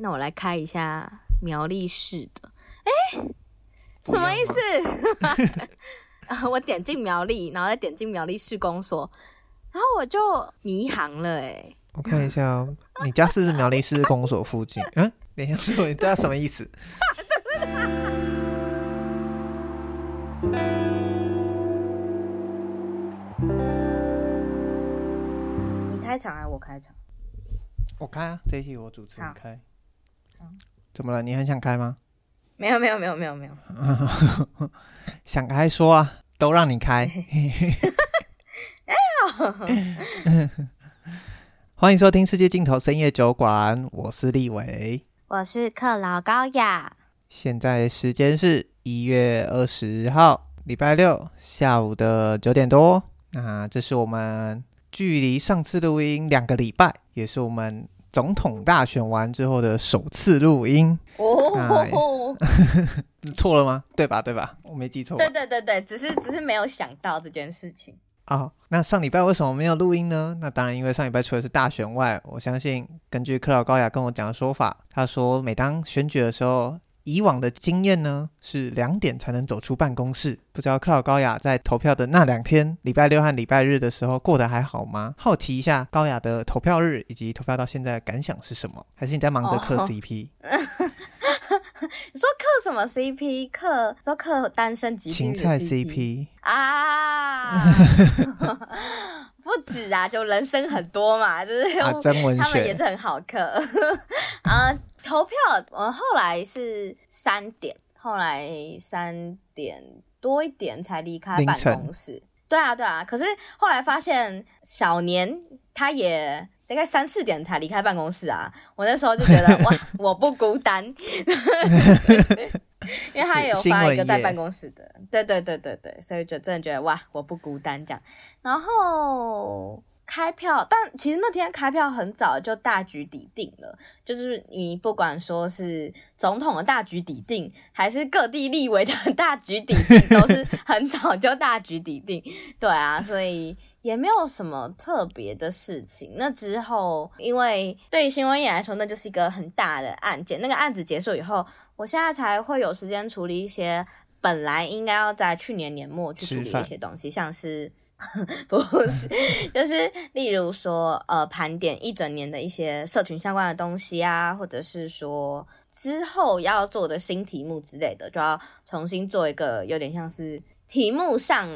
那我来开一下苗栗市的。哎，什么意思？我点进苗栗，然后再点进苗栗市公所，然后我就迷航了。哎，我看一下哦，你家是不是苗栗市公所附近？嗯，等一下，说你家什么意思？你开场还是我开场？我开啊，这一期我主持人开。怎么了？你很想开吗？没有没有没有没有没有。想开说啊，都让你开。哎欢迎收听《世界尽头深夜酒馆》，我是立伟，我是克劳高雅。现在时间是一月二十号，礼拜六下午的九点多。那这是我们距离上次录音两个礼拜，也是我们。总统大选完之后的首次录音哦，错了吗？对吧？对吧？我没记错。对对对对，只是只是没有想到这件事情啊、哦。那上礼拜为什么没有录音呢？那当然，因为上礼拜除了是大选外，我相信根据克劳高雅跟我讲的说法，他说每当选举的时候。以往的经验呢，是两点才能走出办公室。不知道克劳高雅在投票的那两天，礼拜六和礼拜日的时候过得还好吗？好奇一下高雅的投票日以及投票到现在的感想是什么？还是你在忙着嗑 CP？、Oh. 你说嗑什么 CP？嗑说嗑单身级芹菜 CP 啊？不止啊，就人生很多嘛，就是、啊、他们也是很好嗑啊。投票，我后来是三点，后来三点多一点才离开办公室。对啊，对啊。可是后来发现小年他也大概三四点才离开办公室啊。我那时候就觉得 哇，我不孤单，因为他也有发一个在办公室的。对对对对对，所以就真的觉得哇，我不孤单这样。然后。开票，但其实那天开票很早就大局底定了，就是你不管说是总统的大局底定，还是各地立委的 大局底定，都是 很早就大局底定。对啊，所以也没有什么特别的事情。那之后，因为对于新闻业来说，那就是一个很大的案件。那个案子结束以后，我现在才会有时间处理一些本来应该要在去年年末去处理的一些东西，像是。不是，就是例如说，呃，盘点一整年的一些社群相关的东西啊，或者是说之后要做的新题目之类的，就要重新做一个有点像是题目上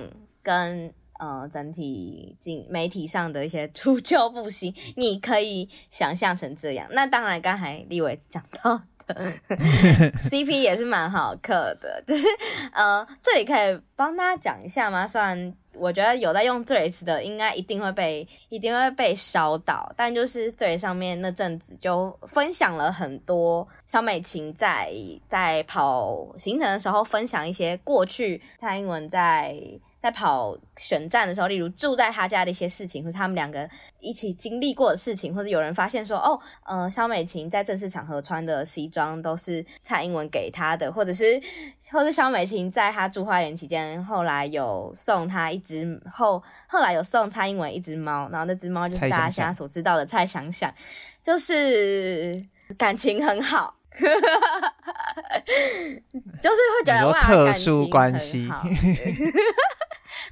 跟呃整体经媒体上的一些 除旧布新，你可以想象成这样。那当然，刚才立伟讲到的。CP 也是蛮好嗑的，就是呃，这里可以帮大家讲一下吗？虽然我觉得有在用 Threads 的，应该一定会被一定会被烧到，但就是 Threads 上面那阵子就分享了很多小美琴在在跑行程的时候分享一些过去蔡英文在。在跑选战的时候，例如住在他家的一些事情，或者他们两个一起经历过的事情，或者有人发现说，哦，呃，萧美琴在正式场合穿的西装都是蔡英文给她的，或者是，或者肖美琴在她住花园期间，后来有送她一只后，后来有送蔡英文一只猫，然后那只猫就是大家现在所知道的蔡想想，就是感情很好。就是会觉得哇，特殊关系，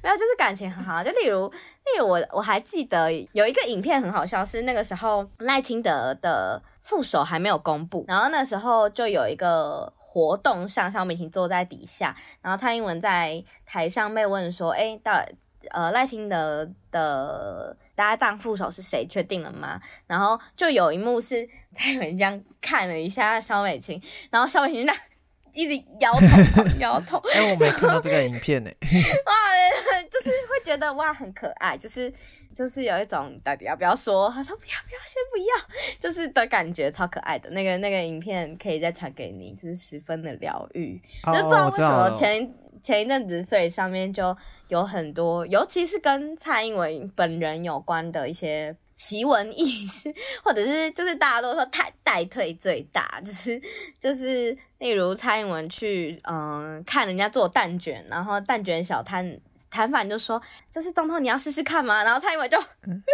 没有，就是感情很好。就例如，例如我我还记得有一个影片很好笑，是那个时候赖清德的副手还没有公布，然后那时候就有一个活动上，萧美琴坐在底下，然后蔡英文在台上被问说：“哎，到呃赖清德的搭档副手是谁？确定了吗？”然后就有一幕是 蔡英文这样看了一下萧美琴，然后萧美琴那。一直摇头，摇头。哎、欸，我没看到这个影片呢。哇，就是会觉得哇很可爱，就是就是有一种到底要不要说？他说不要不要，先不要，就是的感觉超可爱的。那个那个影片可以再传给你，就是十分的疗愈。不知道为什么前前一阵子，所以上面就有很多，尤其是跟蔡英文本人有关的一些。奇闻异事，或者是就是大家都说太代退最大，就是就是例如蔡英文去嗯看人家做蛋卷，然后蛋卷小摊摊贩就说：“就是总统，你要试试看吗？”然后蔡英文就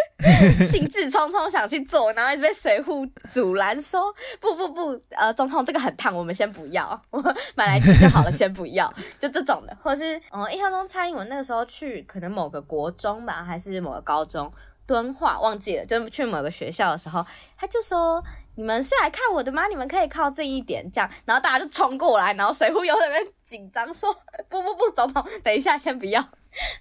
兴致冲冲想去做，然后一直被水户阻拦，说：“不不不，呃，总统这个很烫，我们先不要，我买来吃就好了，先不要。”就这种的，或者是嗯，印象中蔡英文那个时候去可能某个国中吧，还是某个高中敦化，忘记了，就去某个学校的时候，他就说。你们是来看我的吗？你们可以靠近一点，这样，然后大家就冲过来，然后随扈又在那边紧张说：“不不不，总统，等一下，先不要。”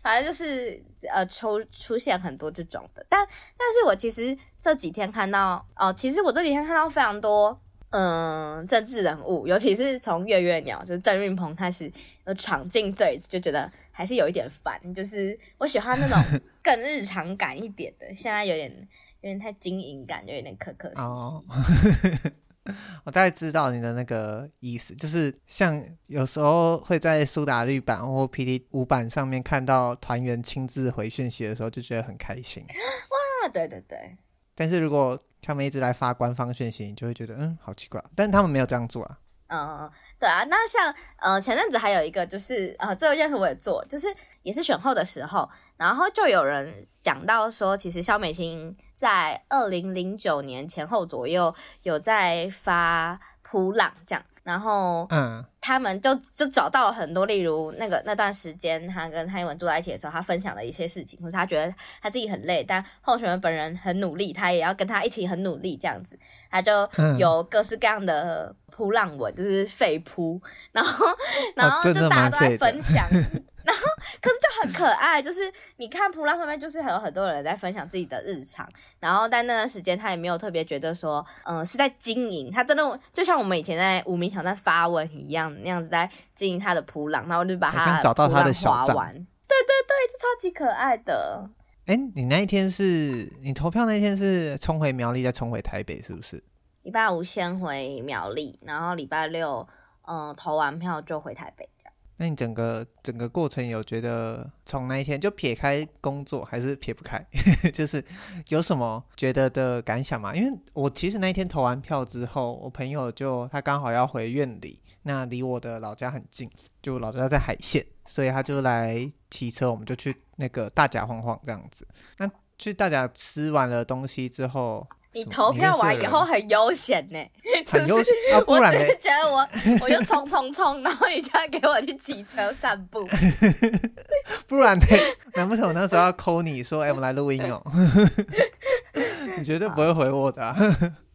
反正就是呃，出出现很多这种的，但但是我其实这几天看到哦、其实我这几天看到非常多嗯、政治人物，尤其是从月月鸟就是郑运鹏开始呃闯进 Threads，就觉得还是有一点烦，就是我喜欢那种 更日常感一点的，现在有点。有点太经营感，就有点可可惜。哦，我大概知道你的那个意思，就是像有时候会在苏打绿版或 PT 五版上面看到团员亲自回讯息的时候，就觉得很开心。哇，对对对。但是如果他们一直来发官方讯息，你就会觉得嗯，好奇怪。但他们没有这样做啊。嗯，对啊。那像呃前阵子还有一个就是呃这件事我也做，就是也是选后的时候，然后就有人讲到说，其实肖美琴。在二零零九年前后左右，有在发普朗这样，然后嗯，他们就就找到了很多，例如那个那段时间，他跟蔡英文住在一起的时候，他分享的一些事情，或是他觉得他自己很累，但候选人本人很努力，他也要跟他一起很努力这样子，他就有各式各样的噗浪文，就是废扑，然后然后就大家都在分享。然后，可是就很可爱，就是你看扑浪上面，就是还有很多人在分享自己的日常。然后，但那段时间他也没有特别觉得说，嗯、呃，是在经营。他真的就像我们以前在无名小站发文一样，那样子在经营他的扑浪。然后就把他找到他的小站，对对对，就超级可爱的。哎，你那一天是你投票那一天是冲回苗栗再冲回台北，是不是？礼拜五先回苗栗，然后礼拜六，嗯、投完票就回台北。那你整个整个过程有觉得从那一天就撇开工作还是撇不开，就是有什么觉得的感想吗？因为我其实那一天投完票之后，我朋友就他刚好要回院里，那离我的老家很近，就老家在海线，所以他就来骑车，我们就去那个大甲晃晃这样子。那去大甲吃完了东西之后。你投票完以后很悠闲呢，就是我只是觉得我 我就冲冲冲，然后你就要给我去骑车散步，不然呢？难不成我那时候要 call 你说，哎、欸，我们来录音哦？你绝对不会回我的、啊。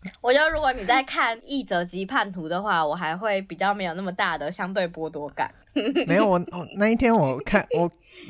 我觉得如果你在看《义者及叛徒》的话，我还会比较没有那么大的相对剥夺感。没有，我我那一天我看我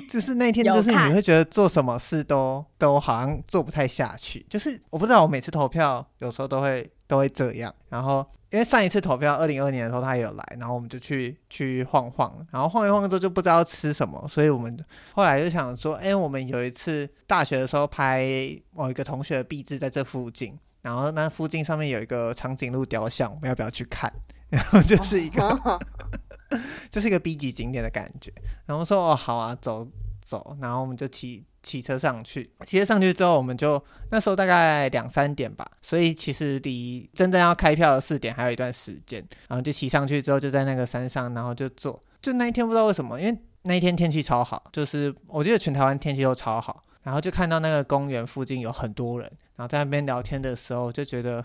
就是那一天 就是你会觉得做什么事都都好像做不太下去，就是我不知道我每次投票有时候都会都会这样。然后因为上一次投票二零二二年的时候他也有来，然后我们就去去晃晃，然后晃一晃之后就不知道吃什么，所以我们后来就想说，哎，我们有一次大学的时候拍某一个同学的壁纸在这附近。然后那附近上面有一个长颈鹿雕像，我们要不要去看？然后就是一个，哦、就是一个 B 级景点的感觉。然后说哦好啊，走走。然后我们就骑骑车上去。骑车上去之后，我们就那时候大概两三点吧，所以其实离真正要开票的四点还有一段时间。然后就骑上去之后，就在那个山上，然后就坐。就那一天不知道为什么，因为那一天天气超好，就是我记得全台湾天气都超好。然后就看到那个公园附近有很多人，然后在那边聊天的时候，就觉得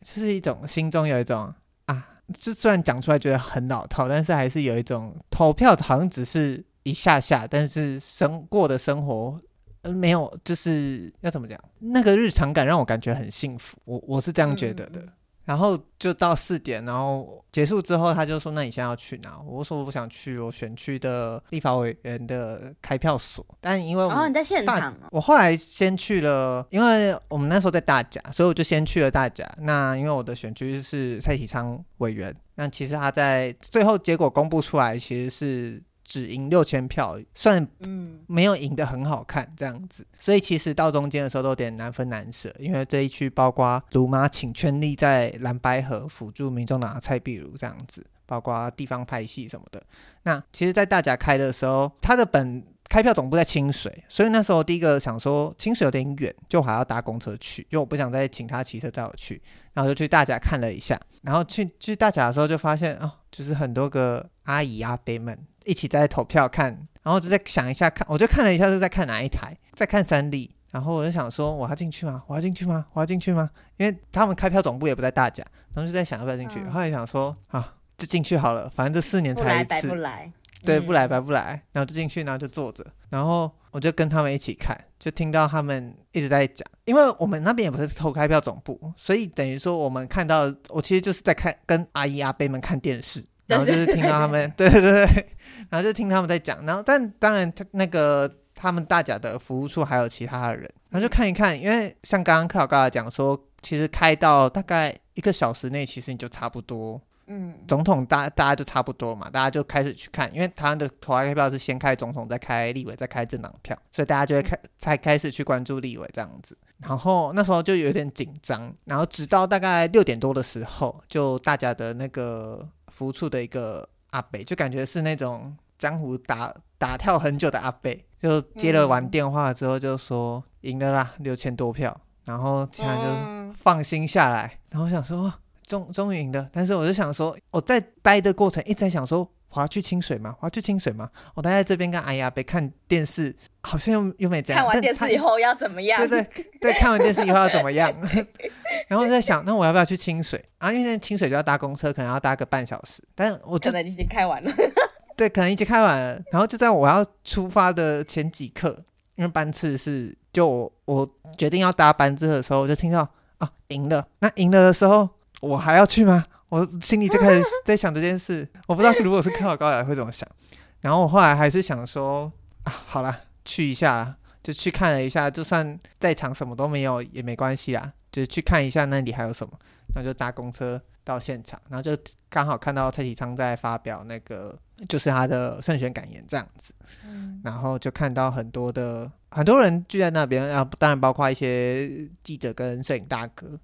就是一种心中有一种啊，就虽然讲出来觉得很老套，但是还是有一种投票好像只是一下下，但是生过的生活没有，就是要怎么讲，那个日常感让我感觉很幸福，我我是这样觉得的。嗯然后就到四点，然后结束之后，他就说：“那你现在要去哪？”我说：“我不想去我选区的立法委员的开票所。”但因为我、哦、你在现场、哦，我后来先去了，因为我们那时候在大甲，所以我就先去了大甲。那因为我的选区是蔡启昌委员，那其实他在最后结果公布出来，其实是。只赢六千票，算嗯没有赢得很好看这样子，所以其实到中间的时候都有点难分难舍，因为这一区包括卢妈请全力在蓝白河辅助民众党的蔡壁如这样子，包括地方拍戏什么的。那其实，在大甲开的时候，他的本开票总部在清水，所以那时候第一个想说清水有点远，就还要搭公车去，因为我不想再请他骑车载我去，然后就去大甲看了一下，然后去去大甲的时候就发现哦，就是很多个阿姨阿伯们。一起在投票看，然后就在想一下看，我就看了一下是在看哪一台，在看三立，然后我就想说我要进去吗？我要进去吗？我要进去吗？因为他们开票总部也不在大甲，然后就在想要不要进去，嗯、后来想说啊，就进去好了，反正这四年才一次，不来。对，不来白不来，然后就进去，然后就坐着，然后我就跟他们一起看，就听到他们一直在讲，因为我们那边也不是投开票总部，所以等于说我们看到，我其实就是在看跟阿姨阿伯们看电视，然后就是听到他们，对对对，然后就听他们在讲，然后但当然他那个他们大甲的服务处还有其他的人，然后就看一看，因为像刚刚克老刚才讲说，其实开到大概一个小时内，其实你就差不多。嗯，总统大大家就差不多嘛，大家就开始去看，因为台湾的投开票是先开总统，再开立委，再开政党票，所以大家就会开才开始去关注立委这样子。然后那时候就有点紧张，然后直到大概六点多的时候，就大家的那个服务处的一个阿伯，就感觉是那种江湖打打跳很久的阿伯，就接了完电话之后就说赢了啦，六千多票，然后其他就放心下来，然后我想说。终终于赢了，但是我就想说，我在待的过程一直在想说，我要去清水吗？我要去清水吗？我待在这边跟阿姨阿伯看电视，好像又又没这样。看完电视以后要怎么样？对对对，看完电视以后要怎么样？然后我在想，那我要不要去清水啊？因为清水就要搭公车，可能要搭个半小时。但我可能已经开完了。对，可能已经开完了。然后就在我要出发的前几刻，因为班次是就我，我决定要搭班次的时候，我就听到啊赢了。那赢了的时候。我还要去吗？我心里就开始 在想这件事。我不知道如果是看到高雅会怎么想。然后我后来还是想说啊，好啦，去一下啦，就去看了一下，就算在场什么都没有也没关系啦，就去看一下那里还有什么。然后就搭公车到现场，然后就刚好看到蔡启昌在发表那个就是他的胜选感言这样子。嗯。然后就看到很多的很多人聚在那边，啊，当然包括一些记者跟摄影大哥。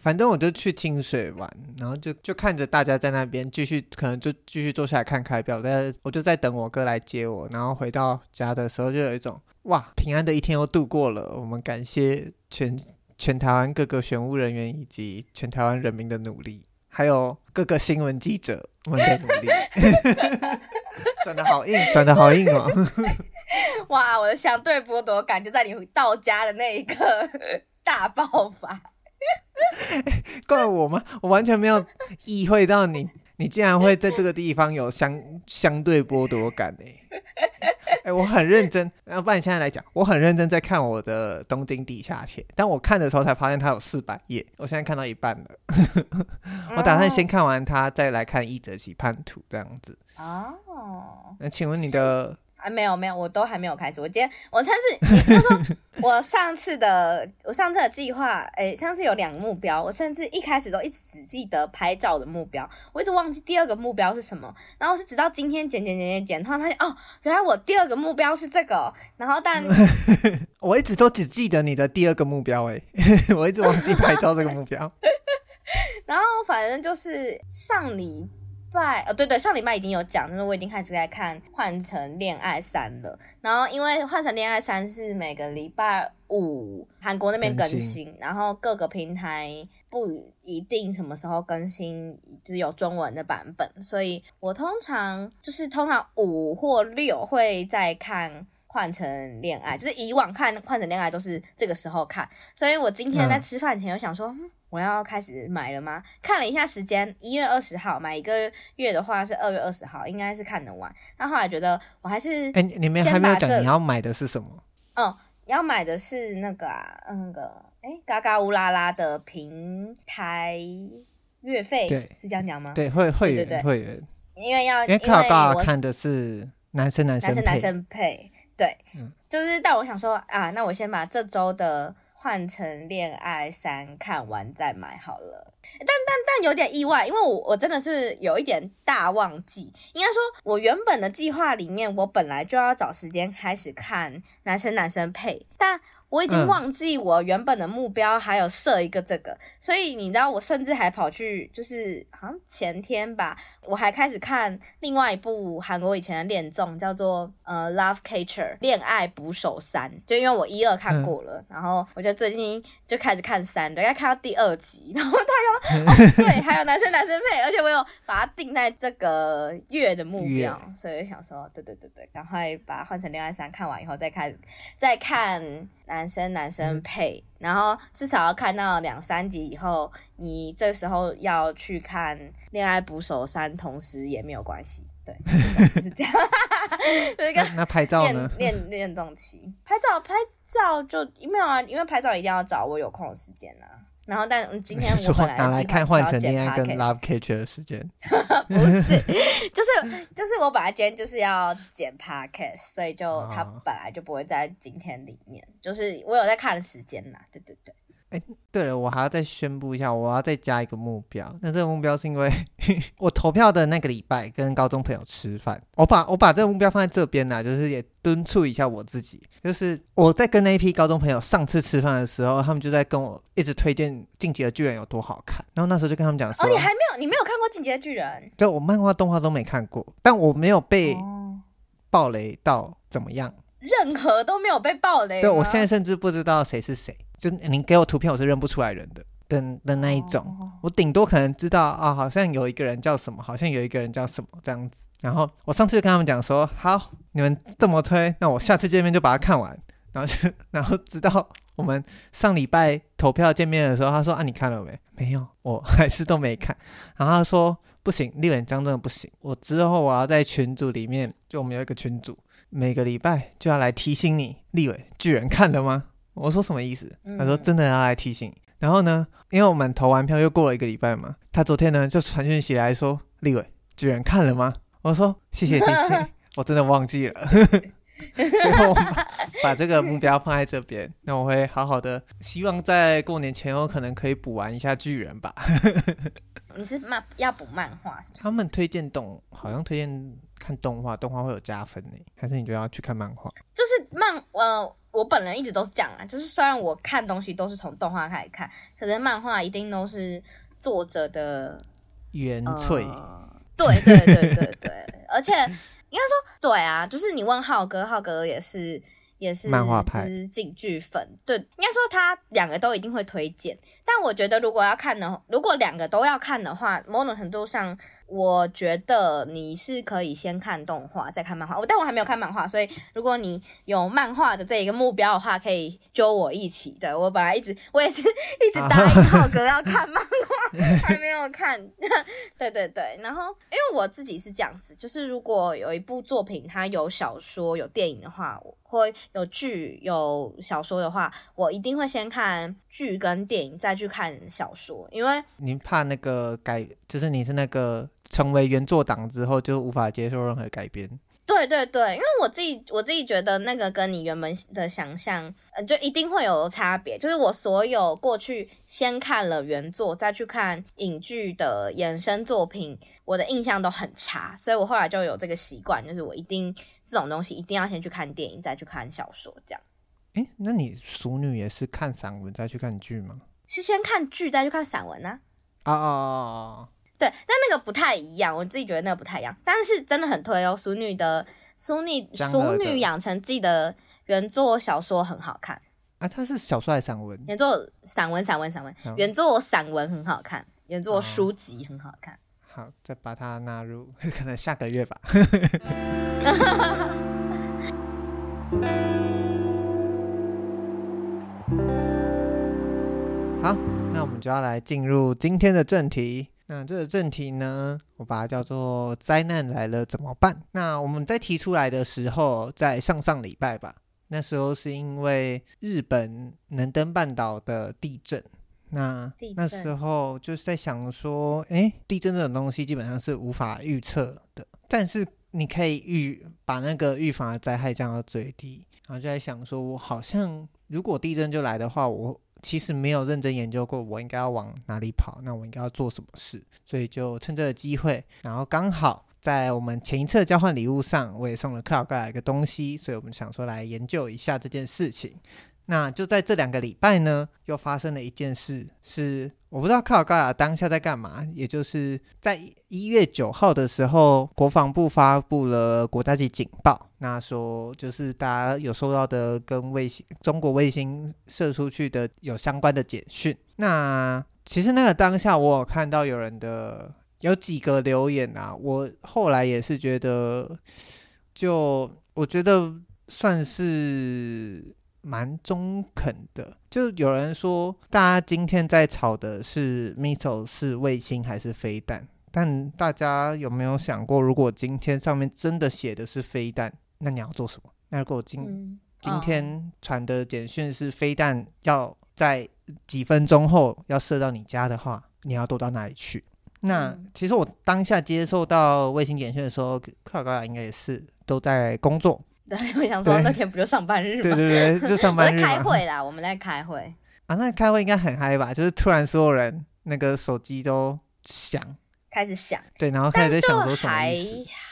反正我就去清水玩，然后就就看着大家在那边继续，可能就继续坐下来看开票。但我就在等我哥来接我，然后回到家的时候，就有一种哇，平安的一天又度过了。我们感谢全 全台湾各个选务人员以及全台湾人民的努力，还有各个新闻记者们的努力。转的好硬，转的好硬哦！哇，我的相对剥夺感就在你到家的那一刻大爆发。怪我吗？我完全没有意会到你，你竟然会在这个地方有相相对剥夺感呢？哎，我很认真，要不然你现在来讲，我很认真在看我的东京地下铁，但我看的时候才发现它有四百页，我现在看到一半了。我打算先看完它，再来看一则喜叛徒这样子。哦，那请问你的？啊，没有没有，我都还没有开始。我今天我上次他说 我上次的我上次的计划，诶，上次有两个目标，我甚至一开始都一直只记得拍照的目标，我一直忘记第二个目标是什么。然后是直到今天剪剪剪剪剪，突然发现哦，原来我第二个目标是这个。然后但 我一直都只记得你的第二个目标，诶，我一直忘记拍照这个目标。然后反正就是上礼。拜哦，对对，上礼拜已经有讲，就是我已经开始在看《换成恋爱三》了。然后因为《换成恋爱三》是每个礼拜五韩国那边更新，然后各个平台不一定什么时候更新，就是有中文的版本。所以我通常就是通常五或六会在看《换成恋爱》，就是以往看《换成恋爱》都是这个时候看。所以我今天在吃饭前有想说。嗯我要开始买了吗？看了一下时间，一月二十号买一个月的话是二月二十号，应该是看得完。那后来觉得我还是哎，你们还没有讲你要买的是什么？嗯，要买的是那个啊，那个哎，嘎嘎乌拉拉的平台月费，对，是这样讲吗？对，会会员会员，因为要因为克劳高雅看的是男生男生男生男生配，对，嗯，就是但我想说啊，那我先把这周的。换成恋爱三看完再买好了，但但但有点意外，因为我我真的是有一点大忘记，应该说我原本的计划里面，我本来就要找时间开始看男生男生配，但。我已经忘记我原本的目标，还有设一个这个，嗯、所以你知道，我甚至还跑去，就是好像前天吧，我还开始看另外一部韩国以前的恋综，叫做呃《Love Catcher》恋爱捕手三，就因为我一二看过了，嗯、然后我就最近就开始看三，大概看到第二集，然后他 哦，对，还有男生男生配，而且我有把它定在这个月的目标，所以想说，对对对对，赶快把它换成恋爱三，看完以后再看，再看男生男生配，嗯、然后至少要看到两三集以后，你这时候要去看恋爱捕手三，同时也没有关系。对，是这样。那个那拍照呢？练练练动期，拍照拍照就没有啊，因为拍照一定要找我有空的时间啊。然后，但今天我本来拿来看换成恋爱跟 Love Catcher 的时间，不是，就是就是我本来今天就是要剪 Podcast，所以就他本来就不会在今天里面，就是我有在看时间啦。对对对。哎，对了，我还要再宣布一下，我要再加一个目标。那这个目标是因为 我投票的那个礼拜跟高中朋友吃饭，我把我把这个目标放在这边呢，就是也敦促一下我自己。就是我在跟那一批高中朋友上次吃饭的时候，他们就在跟我一直推荐《进击的巨人》有多好看。然后那时候就跟他们讲说：“哦，你还没有，你没有看过《进击的巨人》？对，我漫画、动画都没看过，但我没有被暴雷到怎么样？任何都没有被爆雷。对，我现在甚至不知道谁是谁。”就你给我图片，我是认不出来人的的的那一种。我顶多可能知道啊，好像有一个人叫什么，好像有一个人叫什么这样子。然后我上次就跟他们讲说，好，你们这么推，那我下次见面就把它看完。然后就 然后直到我们上礼拜投票见面的时候，他说啊，你看了没？没有，我还是都没看。然后他说不行，立委这样真的不行。我之后我要在群组里面，就我们有一个群组，每个礼拜就要来提醒你，立伟巨人看了吗？我说什么意思？他说真的要来提醒然后呢，因为我们投完票又过了一个礼拜嘛，他昨天呢就传讯息来说：“立伟居然看了吗？”我说：“谢谢提醒，我真的忘记了。”最后把，把这个目标放在这边，那我会好好的，希望在过年前后可能可以补完一下巨人吧。你是漫要补漫画是不是？他们推荐动，好像推荐看动画，动画会有加分呢，还是你就要去看漫画？就是漫呃。我本人一直都是这样啊，就是虽然我看东西都是从动画开始看，可是漫画一定都是作者的原粹。呃。对对对对对，而且应该说对啊，就是你问浩哥，浩哥也是。也是漫画派，是进剧粉，对，应该说他两个都一定会推荐。但我觉得如果要看的，如果两个都要看的话，某种程度上，我觉得你是可以先看动画，再看漫画。我但我还没有看漫画，所以如果你有漫画的这一个目标的话，可以揪我一起。对，我本来一直我也是 一直答应浩哥要看漫画，还没有看。对对对，然后因为我自己是这样子，就是如果有一部作品它有小说有电影的话，我。或有剧有小说的话，我一定会先看剧跟电影，再去看小说，因为您怕那个改，就是你是那个成为原作党之后就无法接受任何改编。对对对，因为我自己我自己觉得那个跟你原本的想象，呃，就一定会有差别。就是我所有过去先看了原作，再去看影剧的衍生作品，我的印象都很差，所以我后来就有这个习惯，就是我一定这种东西一定要先去看电影，再去看小说，这样。诶，那你熟女也是看散文再去看剧吗？是先看剧再去看散文呢？啊啊啊！对，但那个不太一样，我自己觉得那个不太一样，但是真的很推哦。淑女的淑女淑女养成记的原作小说很好看啊，它是小说还是散文？原作散文，散文，散文，原作散文很好看，原作书籍很好看。好，再把它纳入，可能下个月吧。好，那我们就要来进入今天的正题。那这个正题呢，我把它叫做“灾难来了怎么办”。那我们在提出来的时候，在上上礼拜吧，那时候是因为日本能登半岛的地震。那那时候就是在想说，诶，地震这种东西基本上是无法预测的，但是你可以预把那个预防的灾害降到最低。然后就在想说，我好像如果地震就来的话，我。其实没有认真研究过，我应该要往哪里跑，那我应该要做什么事，所以就趁这个机会，然后刚好在我们前一次交换礼物上，我也送了克劳盖尔一个东西，所以我们想说来研究一下这件事情。那就在这两个礼拜呢，又发生了一件事，是我不知道克劳盖亚当下在干嘛，也就是在一月九号的时候，国防部发布了国家级警报，那说就是大家有收到的跟卫星中国卫星射出去的有相关的简讯，那其实那个当下，我有看到有人的有几个留言啊，我后来也是觉得，就我觉得算是蛮中肯的。就有人说，大家今天在吵的是 missile 是卫星还是飞弹？但大家有没有想过，如果今天上面真的写的是飞弹，那你要做什么？那如果今、嗯、今天传的简讯是飞弹，要在几分钟后要射到你家的话，你要躲到哪里去？那、嗯、其实我当下接受到卫星简讯的时候，克劳高雅应该也是都在工作。对，我想说那天不就上班日吗？对对对，就上班日。在 开会啦，我们在开会啊。那开会应该很嗨吧？就是突然所有人那个手机都响。开始响，对，然后开始在想说什么还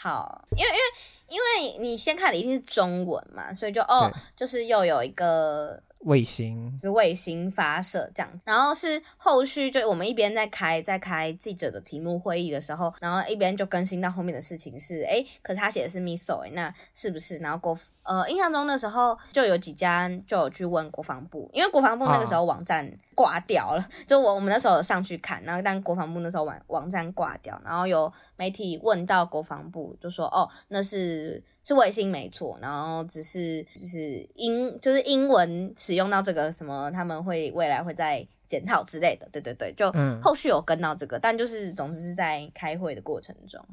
好，因为因为因为你先看的一定是中文嘛，所以就哦，就是又有一个卫星，是卫星发射这样，然后是后续就我们一边在开在开记者的题目会议的时候，然后一边就更新到后面的事情是，哎，可是他写的是 missile，那是不是？然后国呃，印象中的时候就有几家就有去问国防部，因为国防部那个时候网站挂掉了，就我我们那时候有上去看，然后但国防部那时候网网站挂掉，然后有媒体问到国防部，就说哦，那是是卫星没错，然后只是就是英就是英文使用到这个什么，他们会未来会再检讨之类的，对对对，就后续有跟到这个，嗯、但就是总之是在开会的过程中。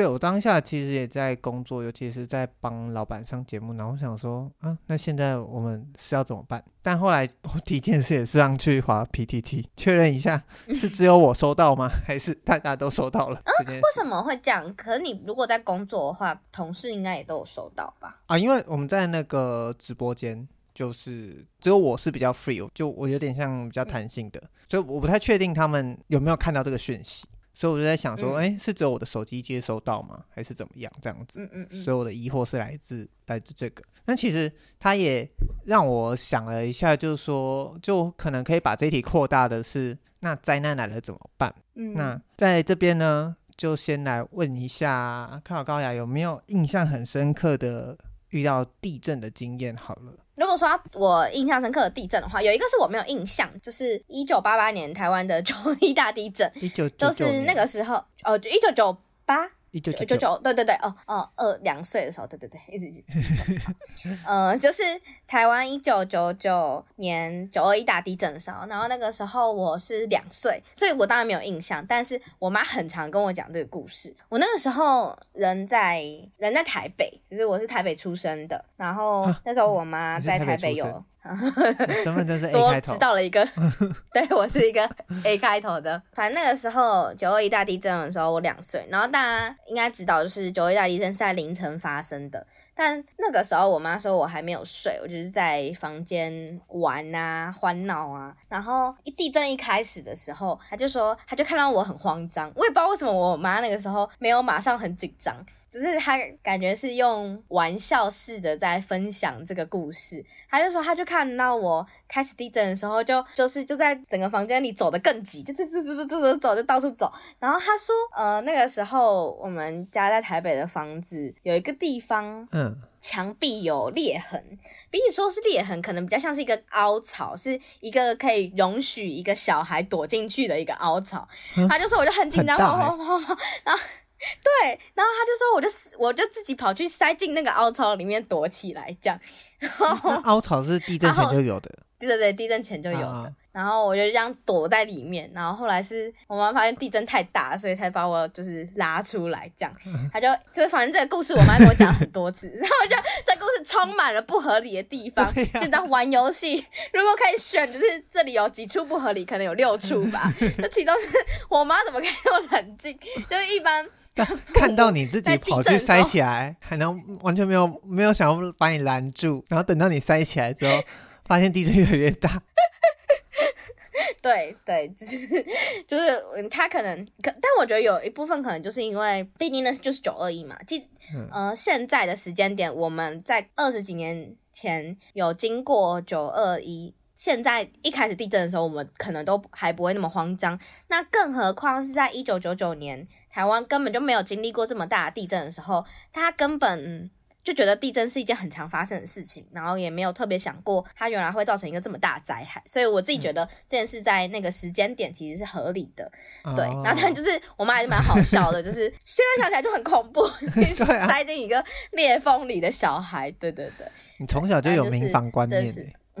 对，我当下其实也在工作，尤其是在帮老板上节目。然后我想说，啊，那现在我们是要怎么办？但后来我第一件事也是上去划 PTT 确认一下，是只有我收到吗？还是大家都收到了？啊，为什么会这样？可是你如果在工作的话，同事应该也都有收到吧？啊，因为我们在那个直播间，就是只有我是比较 free，就我有点像比较弹性的，所以我不太确定他们有没有看到这个讯息。所以我就在想说，哎、嗯，是只有我的手机接收到吗？还是怎么样？这样子，嗯嗯嗯。所以我的疑惑是来自来自这个。那其实他也让我想了一下，就是说，就可能可以把这一题扩大的是，那灾难来了怎么办？嗯。那在这边呢，就先来问一下看好高雅有没有印象很深刻的遇到地震的经验？好了。如果说我印象深刻的地震的话，有一个是我没有印象，就是一九八八年台湾的九二一大地震，就是那个时候哦，一九九八。一九九九，对对对，哦哦，二两岁的时候，对对对，一直记错。嗯，就是台湾一九九九年九二一大地震的时候，然后那个时候我是两岁，所以我当然没有印象。但是我妈很常跟我讲这个故事。我那个时候人在人在台北，就是我是台北出生的，然后那时候我妈在台北有。身份证是 A 开头，多知道了一个，对，我是一个 A 开头的。反正那个时候九二一大地震的时候，我两岁，然后大家应该知道，就是九二一大地震是在凌晨发生的。但那个时候，我妈说我还没有睡，我就是在房间玩啊、欢闹啊。然后一地震一开始的时候，她就说，她就看到我很慌张。我也不知道为什么我妈那个时候没有马上很紧张，只是她感觉是用玩笑式的在分享这个故事。她就说，她就看到我开始地震的时候就，就是就在整个房间里走得更急，就走走走走走走就到处走。然后他说，呃，那个时候我们家在台北的房子有一个地方，嗯。墙壁有裂痕，比起说是裂痕，可能比较像是一个凹槽，是一个可以容许一个小孩躲进去的一个凹槽。他就说，我就很紧张，跑跑跑跑，然后对，然后他就说，我就我就自己跑去塞进那个凹槽里面躲起来，这样。那凹槽是地震前就有的。对对对，地震前就有的。啊、然后我就这样躲在里面，然后后来是我妈发现地震太大，所以才把我就是拉出来，这样。她就就反正这个故事我妈跟我讲了很多次，然后我就这故事充满了不合理的地方。就当玩游戏，如果可以选，就是这里有几处不合理，可能有六处吧。那其中是我妈怎么可以那么冷静？就是一般看到你自己跑去塞起来，还能完全没有没有想要把你拦住，然后等到你塞起来之后。发现地震越来越大，对对，就是就是他可能可，但我觉得有一部分可能就是因为，毕竟呢就是九二一嘛，即呃现在的时间点，我们在二十几年前有经过九二一，现在一开始地震的时候，我们可能都还不会那么慌张，那更何况是在一九九九年，台湾根本就没有经历过这么大的地震的时候，他根本。就觉得地震是一件很常发生的事情，然后也没有特别想过它原来会造成一个这么大的灾害，所以我自己觉得这件事在那个时间点其实是合理的。嗯、对，然后但就是我妈还是蛮好笑的，就是 现在想起来就很恐怖，塞进一个裂缝里的小孩，对对对。你从小就有民防观念、欸。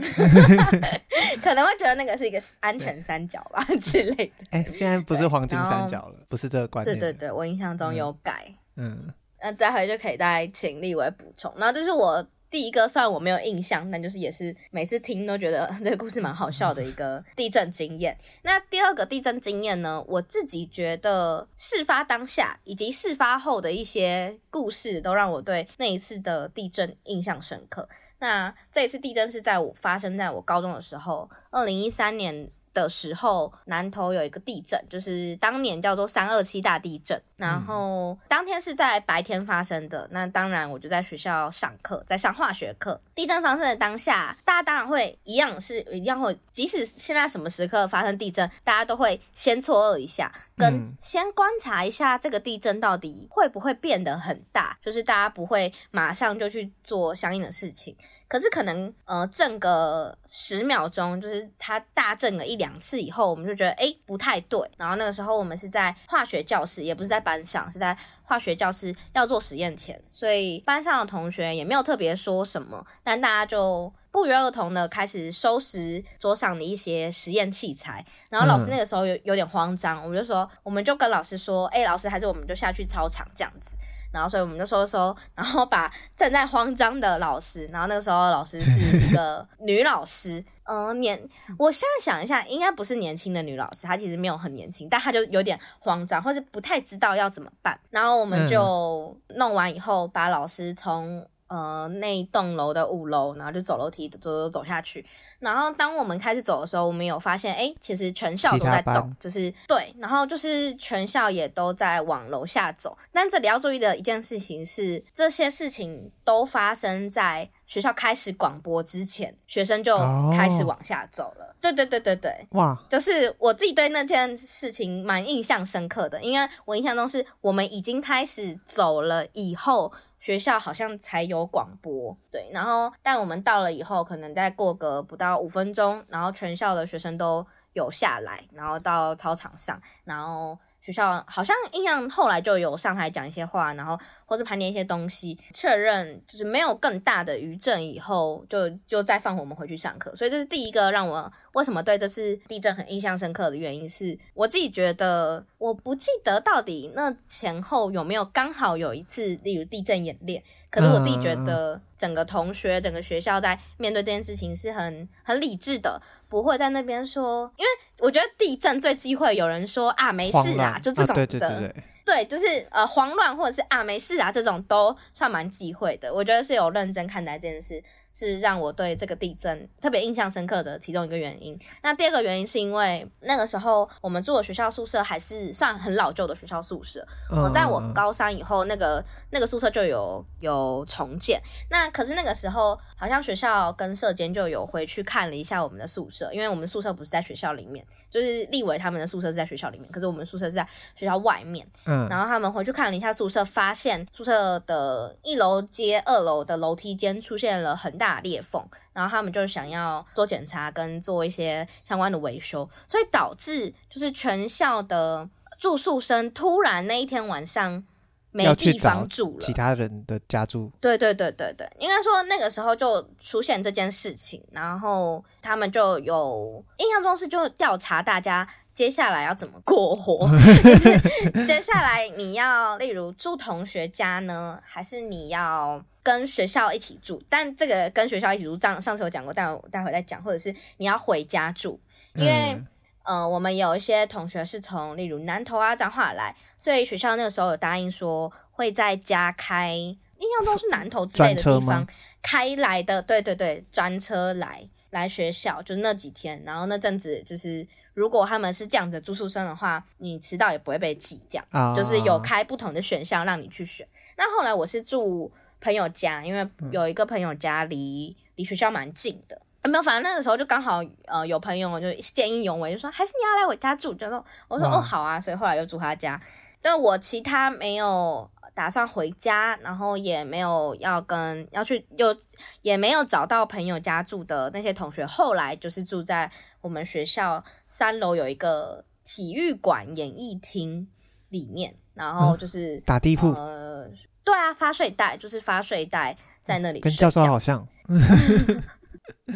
可能会觉得那个是一个安全三角吧之类的。哎、欸，现在不是黄金三角了，不是这个观念。对对对，我印象中有改。嗯，那待会就可以再请立伟补充。然后这是我。第一个虽然我没有印象，但就是也是每次听都觉得 这个故事蛮好笑的一个地震经验。那第二个地震经验呢，我自己觉得事发当下以及事发后的一些故事，都让我对那一次的地震印象深刻。那这一次地震是在我发生在我高中的时候，二零一三年。的时候，南投有一个地震，就是当年叫做三二七大地震。然后当天是在白天发生的。那当然，我就在学校上课，在上化学课。地震发生的当下，大家当然会一样是一样会，即使现在什么时刻发生地震，大家都会先错愕一下，跟先观察一下这个地震到底会不会变得很大，就是大家不会马上就去做相应的事情。可是可能呃震个十秒钟，就是它大震了一两次以后，我们就觉得诶不太对。然后那个时候我们是在化学教室，也不是在班上，是在化学教师要做实验前，所以班上的同学也没有特别说什么，但大家就。不约而同的开始收拾桌上的一些实验器材，然后老师那个时候有有点慌张，我们就说，我们就跟老师说，哎，老师还是我们就下去操场这样子，然后所以我们就说说，然后把正在慌张的老师，然后那个时候老师是一个 女老师，嗯，年，我现在想一下，应该不是年轻的女老师，她其实没有很年轻，但她就有点慌张，或是不太知道要怎么办，然后我们就弄完以后，把老师从。呃，那一栋楼的五楼，然后就走楼梯走走走下去。然后当我们开始走的时候，我们有发现，哎，其实全校都在动，就是对，然后就是全校也都在往楼下走。但这里要注意的一件事情是，这些事情都发生在学校开始广播之前，学生就开始往下走了。对对对对对，哇，就是我自己对那件事情蛮印象深刻的，因为我印象中是我们已经开始走了以后。学校好像才有广播，对，然后但我们到了以后，可能再过个不到五分钟，然后全校的学生都有下来，然后到操场上，然后。学校好像印象后来就有上台讲一些话，然后或是盘点一些东西，确认就是没有更大的余震以后，就就再放我们回去上课。所以这是第一个让我为什么对这次地震很印象深刻的原因是，我自己觉得我不记得到底那前后有没有刚好有一次，例如地震演练。可是我自己觉得，整个同学、整个学校在面对这件事情是很很理智的，不会在那边说，因为我觉得地震最忌讳有人说啊没事啦，就这种的，啊、对对对对对，就是呃慌乱或者是啊没事啊这种都算蛮忌讳的。我觉得是有认真看待这件事。是让我对这个地震特别印象深刻的其中一个原因。那第二个原因是因为那个时候我们住的学校宿舍还是算很老旧的学校宿舍。我在我高三以后，那个那个宿舍就有有重建。那可是那个时候好像学校跟社监就有回去看了一下我们的宿舍，因为我们宿舍不是在学校里面，就是立伟他们的宿舍是在学校里面，可是我们宿舍是在学校外面。嗯，然后他们回去看了一下宿舍，发现宿舍的一楼接二楼的楼梯间出现了很大裂缝，然后他们就想要做检查跟做一些相关的维修，所以导致就是全校的住宿生突然那一天晚上没地方住了，其他人的家住。对对对对对，应该说那个时候就出现这件事情，然后他们就有印象中是就调查大家。接下来要怎么过活？就是接下来你要，例如住同学家呢，还是你要跟学校一起住？但这个跟学校一起住，上上次有讲过，但我待会再讲。或者是你要回家住，因为、嗯、呃，我们有一些同学是从例如南投啊、彰化来，所以学校那个时候有答应说会在家开，印象中是南投之类的地方开来的，对对对，专车来来学校，就是那几天，然后那阵子就是。如果他们是这样子住宿生的话，你迟到也不会被记，这样、oh. 就是有开不同的选项让你去选。那后来我是住朋友家，因为有一个朋友家离离学校蛮近的，没有，反正那个时候就刚好呃有朋友就见义勇为，就说还是你要来我家住，就说我说、oh. 哦好啊，所以后来就住他家。但我其他没有。打算回家，然后也没有要跟要去，又也没有找到朋友家住的那些同学，后来就是住在我们学校三楼有一个体育馆演艺厅里面，然后就是、嗯、打地铺。呃，对啊，发睡袋就是发睡袋在那里，跟教授好像。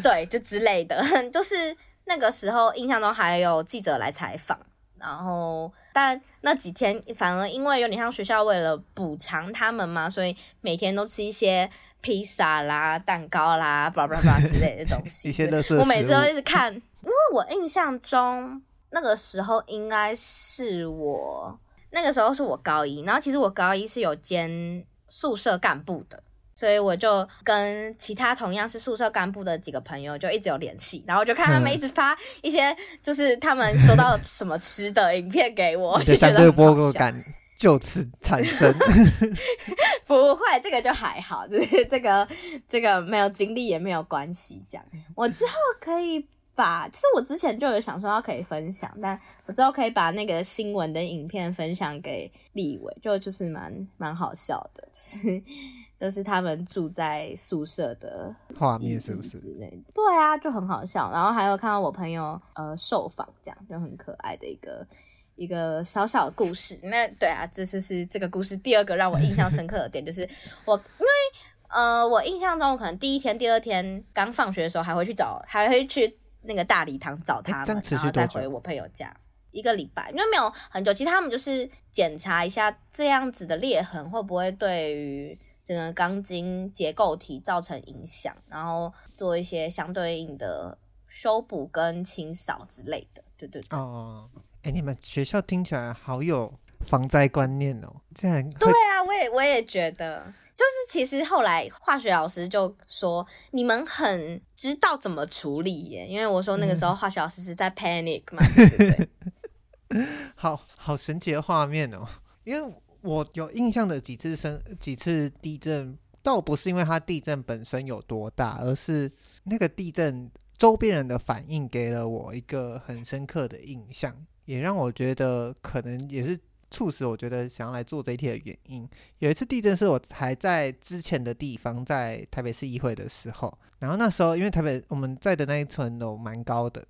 对，就之类的，就是那个时候印象中还有记者来采访。然后，但那几天反而因为有点像学校为了补偿他们嘛，所以每天都吃一些披萨啦、蛋糕啦、巴拉巴拉之类的东西。我每次都一直看，因为我印象中那个时候应该是我那个时候是我高一，然后其实我高一是有兼宿舍干部的。所以我就跟其他同样是宿舍干部的几个朋友就一直有联系，然后就看他们一直发一些就是他们收到什么吃的 影片给我，就觉得很好笑。感就此产生。不会，这个就还好，就是这个这个没有经历也没有关系。这样，我之后可以把，其实我之前就有想说要可以分享，但我之后可以把那个新闻的影片分享给立伟，就就是蛮蛮好笑的，就是。就是他们住在宿舍的画面，是不是之类的？对啊，就很好笑。然后还有看到我朋友呃受访，这样就很可爱的一个一个小小的故事。那对啊，这就是这个故事第二个让我印象深刻的点，就是我因为呃我印象中我可能第一天、第二天刚放学的时候还会去找，还会去那个大礼堂找他们，然后再回我朋友家一个礼拜，因为没有很久。其实他们就是检查一下这样子的裂痕会不会对于。整个钢筋结构体造成影响，然后做一些相对应的修补跟清扫之类的，对对对。哦，哎，你们学校听起来好有防灾观念哦，这样。对啊，我也我也觉得，就是其实后来化学老师就说你们很知道怎么处理耶，因为我说那个时候化学老师是在 panic 嘛，嗯、对不对？好好神奇的画面哦，因为。我有印象的几次生几次地震，倒不是因为它地震本身有多大，而是那个地震周边人的反应给了我一个很深刻的印象，也让我觉得可能也是促使我觉得想要来做这一题的原因。有一次地震是我还在之前的地方，在台北市议会的时候，然后那时候因为台北我们在的那一层楼蛮高的，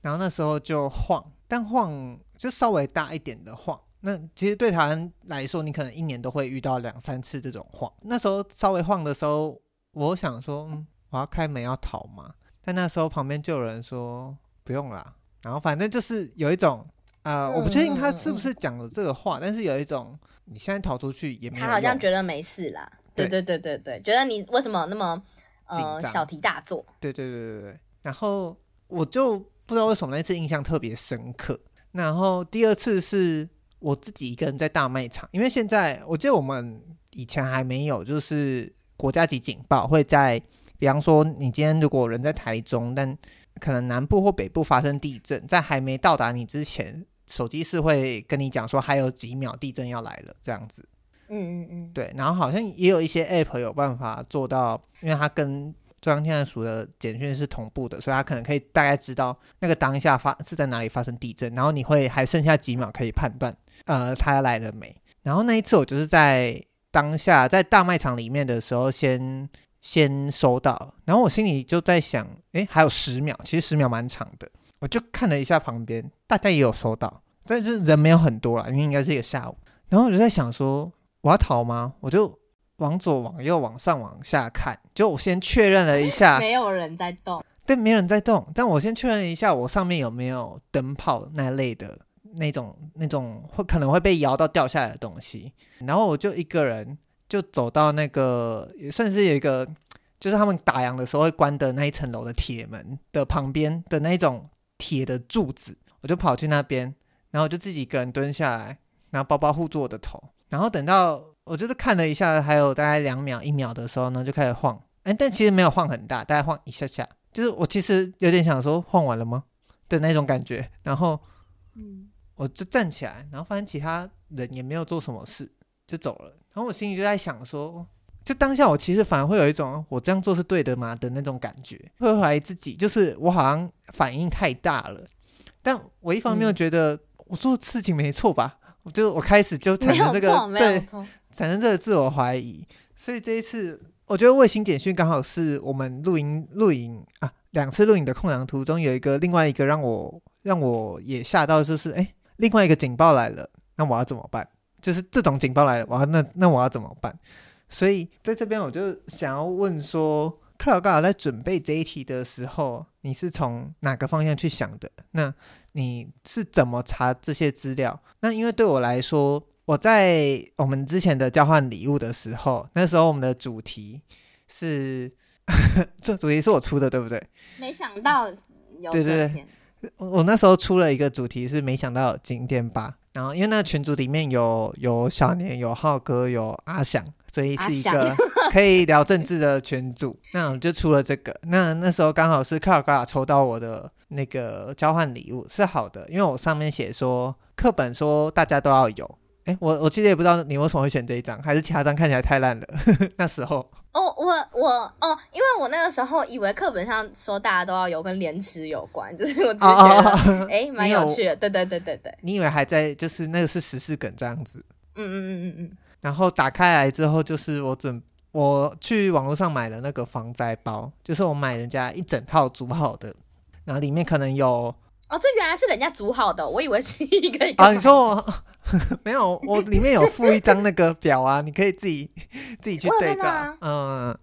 然后那时候就晃，但晃 就稍微大一点的晃。那其实对台湾来说，你可能一年都会遇到两三次这种晃。那时候稍微晃的时候，我想说，嗯，我要开门要逃嘛。但那时候旁边就有人说不用啦。然后反正就是有一种，呃，我不确定他是不是讲了这个话，但是有一种你现在逃出去也没有。他好像觉得没事啦。对对对对对，觉得你为什么那么呃小题大做？对对对对对。然后我就不知道为什么那次印象特别深刻。然后第二次是。我自己一个人在大卖场，因为现在我记得我们以前还没有，就是国家级警报会在，比方说你今天如果人在台中，但可能南部或北部发生地震，在还没到达你之前，手机是会跟你讲说还有几秒地震要来了这样子。嗯嗯嗯，对，然后好像也有一些 App 有办法做到，因为它跟中央天然署的简讯是同步的，所以它可能可以大概知道那个当下发是在哪里发生地震，然后你会还剩下几秒可以判断。呃，他来了没？然后那一次我就是在当下在大卖场里面的时候先先收到，然后我心里就在想，诶，还有十秒，其实十秒蛮长的。我就看了一下旁边，大家也有收到，但是人没有很多啦，因为应该是一个下午。然后我就在想说，我要逃吗？我就往左、往右、往上、往下看，就我先确认了一下，没有人在动，对，没人在动，但我先确认一下我上面有没有灯泡那类的。那种那种会可能会被摇到掉下来的东西，然后我就一个人就走到那个也算是有一个，就是他们打烊的时候会关的那一层楼的铁门的旁边的那种铁的柱子，我就跑去那边，然后就自己一个人蹲下来，然后包包护住我的头，然后等到我就是看了一下，还有大概两秒一秒的时候呢，就开始晃，哎，但其实没有晃很大，大概晃一下下，就是我其实有点想说晃完了吗？的那种感觉，然后嗯。我就站起来，然后发现其他人也没有做什么事，就走了。然后我心里就在想说，就当下我其实反而会有一种我这样做是对的吗？的那种感觉，会怀疑自己，就是我好像反应太大了。但我一方面又觉得我做事情没错吧，我就我开始就产生这个对产生这个自我怀疑，所以这一次我觉得卫星简讯刚好是我们录音录影啊两次录影的空档途中有一个另外一个让我让我也吓到，就是哎、欸，另外一个警报来了，那我要怎么办？就是这种警报来了，我要那那我要怎么办？所以在这边我就想要问说。克劳高尔在准备这一题的时候，你是从哪个方向去想的？那你是怎么查这些资料？那因为对我来说，我在我们之前的交换礼物的时候，那时候我们的主题是，这主题是我出的，对不对？没想到有对对对，我那时候出了一个主题是没想到有今天吧。然后因为那个群组里面有有小年、有浩哥、有阿翔。所以是一个 可以聊政治的群组，那我们就出了这个。那那时候刚好是克尔格拉抽到我的那个交换礼物，是好的，因为我上面写说课本说大家都要有。哎，我我其实也不知道你为什么会选这一张，还是其他张看起来太烂了。那时候哦，我我哦，因为我那个时候以为课本上说大家都要有跟廉耻有关，就是我只是觉得哎 蛮有趣的。对对对对对，你以为还在就是那个是时事梗这样子？嗯嗯嗯嗯嗯。然后打开来之后，就是我准我去网络上买了那个防灾包，就是我买人家一整套组好的，然后里面可能有哦，这原来是人家煮好的，我以为是一个一个啊，你说我 没有，我里面有附一张那个表啊，你可以自己自己去对照，啊、嗯，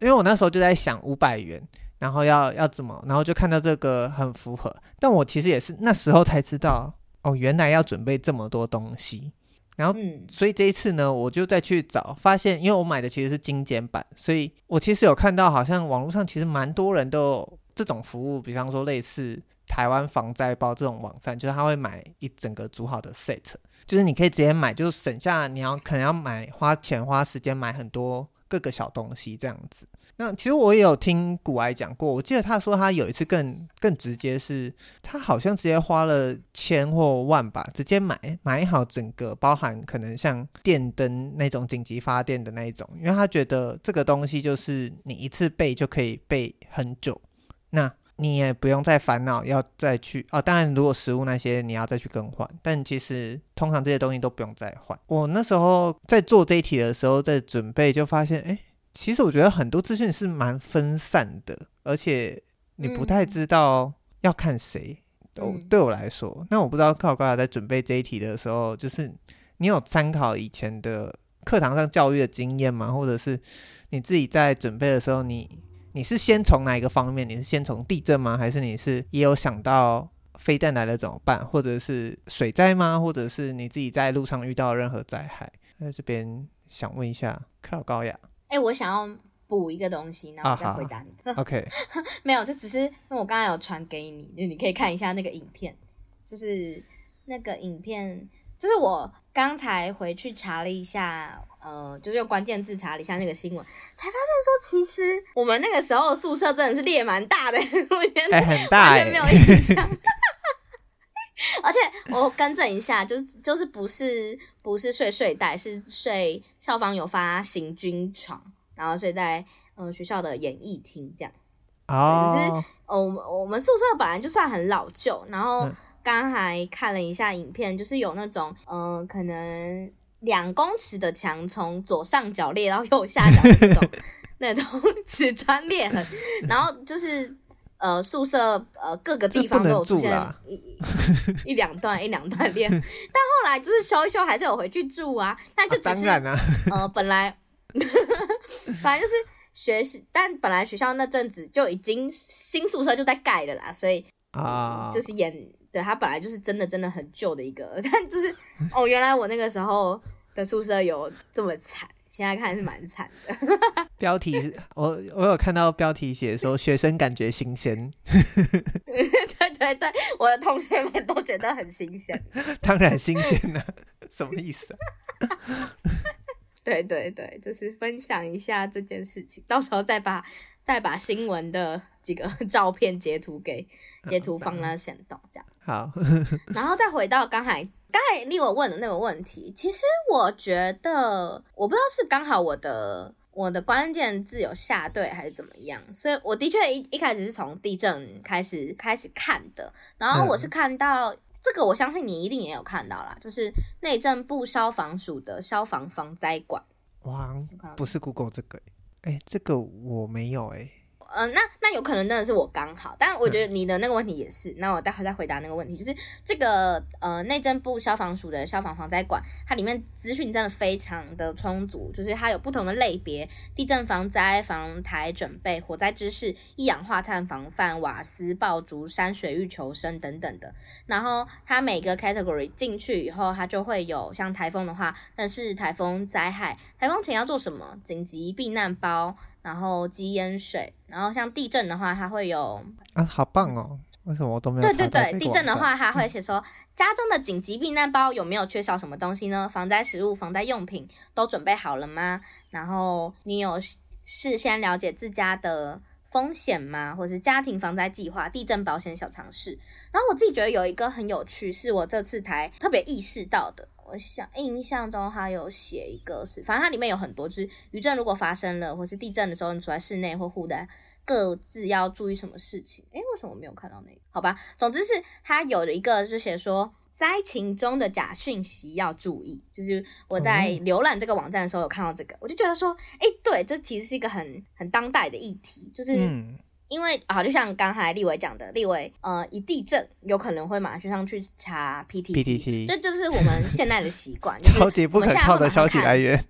因为我那时候就在想五百元，然后要要怎么，然后就看到这个很符合，但我其实也是那时候才知道，哦，原来要准备这么多东西。然后，所以这一次呢，我就再去找，发现，因为我买的其实是精简版，所以我其实有看到，好像网络上其实蛮多人都有这种服务，比方说类似台湾防灾包这种网站，就是他会买一整个组好的 set，就是你可以直接买，就是省下你要可能要买花钱花时间买很多各个小东西这样子。那其实我也有听古埃讲过，我记得他说他有一次更更直接是，是他好像直接花了千或万吧，直接买买好整个，包含可能像电灯那种紧急发电的那一种，因为他觉得这个东西就是你一次备就可以备很久，那你也不用再烦恼要再去哦。当然，如果食物那些你要再去更换，但其实通常这些东西都不用再换。我那时候在做这一题的时候，在准备就发现，哎。其实我觉得很多资讯是蛮分散的，而且你不太知道要看谁。都、嗯、对我来说，那我不知道克劳高雅在准备这一题的时候，就是你有参考以前的课堂上教育的经验吗？或者是你自己在准备的时候，你你是先从哪一个方面？你是先从地震吗？还是你是也有想到飞弹来了怎么办？或者是水灾吗？或者是你自己在路上遇到任何灾害？在这边想问一下克劳高雅。哎、欸，我想要补一个东西，然后再回答你。啊、OK，没有，就只是因为我刚刚有传给你，就你可以看一下那个影片，就是那个影片，就是我刚才回去查了一下，呃，就是用关键字查了一下那个新闻，才发现说，其实我们那个时候宿舍真的是裂蛮大的，我觉得、欸、很大、欸，完全没有印象。而且我更正一下，就是就是不是不是睡睡袋，是睡校方有发行军床，然后睡在嗯、呃、学校的演艺厅这样。哦，只是呃我们宿舍本来就算很老旧，然后刚才看了一下影片，就是有那种嗯、呃、可能两公尺的墙从左上角裂到右下角那种 那种瓷砖裂痕，然后就是。呃，宿舍呃各个地方都有出现一一两段一两段裂，但后来就是修一修，还是有回去住啊。那就只是、啊、呃本来 本来就是学习，但本来学校那阵子就已经新宿舍就在盖了啦，所以啊、呃、就是演对他本来就是真的真的很旧的一个，但就是哦原来我那个时候的宿舍有这么惨。现在看是蛮惨的。标题是我我有看到标题写说学生感觉新鲜。对对对，我的同学们都觉得很新鲜。当然新鲜了，什么意思啊？对对对，就是分享一下这件事情，到时候再把再把新闻的几个照片截图给截图放那限动这样。好，然后再回到刚才。刚才立伟问的那个问题，其实我觉得，我不知道是刚好我的我的关键字有下对还是怎么样，所以我的确一一开始是从地震开始开始看的，然后我是看到这个我相信你一定也有看到啦，就是内政部消防署的消防防灾馆。哇，不是 Google 这个，哎，这个我没有哎。呃，那那有可能真的是我刚好，但我觉得你的那个问题也是。嗯、那我待会再回答那个问题，就是这个呃内政部消防署的消防防灾馆，它里面资讯真的非常的充足，就是它有不同的类别：地震防灾、防台准备、火灾知识、一氧化碳防范、瓦斯爆竹、山水欲求生等等的。然后它每个 category 进去以后，它就会有像台风的话，那是台风灾害，台风前要做什么，紧急避难包。然后积淹水，然后像地震的话，它会有啊，好棒哦！为什么我都没有？对对对，地震的话，它会写说家中的紧急避难包有没有缺少什么东西呢？防灾食物、防灾用品都准备好了吗？然后你有事先了解自家的风险吗？或是家庭防灾计划、地震保险小常识？然后我自己觉得有一个很有趣，是我这次才特别意识到的。我想印象中他有写一个是，反正它里面有很多，就是余震如果发生了，或是地震的时候，你处在室内或户外，各自要注意什么事情？诶，为什么我没有看到那个？好吧，总之是它有一个就写说灾情中的假讯息要注意。就是我在浏览这个网站的时候有看到这个，我就觉得说，诶，对，这其实是一个很很当代的议题，就是。嗯因为啊，就像刚才立伟讲的，立伟呃，一地震有可能会马上去查 PTT，这就是我们现在的习惯，超级不可靠的消息来源。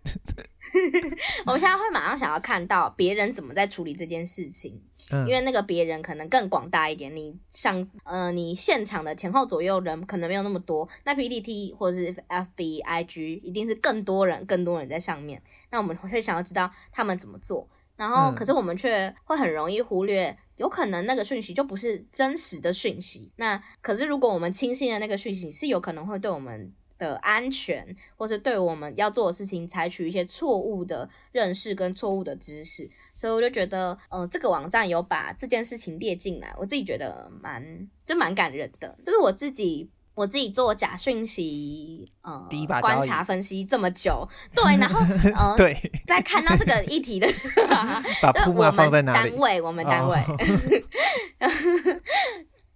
我们现在会马上想要看到别人怎么在处理这件事情，嗯、因为那个别人可能更广大一点，你像呃，你现场的前后左右人可能没有那么多，那 PTT 或者是 FB、IG 一定是更多人，更多人在上面，那我们会想要知道他们怎么做。然后，可是我们却会很容易忽略，有可能那个讯息就不是真实的讯息。那可是，如果我们轻信的那个讯息，是有可能会对我们的安全，或是对我们要做的事情采取一些错误的认识跟错误的知识。所以我就觉得，嗯、呃，这个网站有把这件事情列进来，我自己觉得蛮就蛮感人的，就是我自己。我自己做假讯息，呃，观察分析这么久，对，然后，呃，对，在看到这个议题的，把铺木放在哪里？单位，我们单位，哦、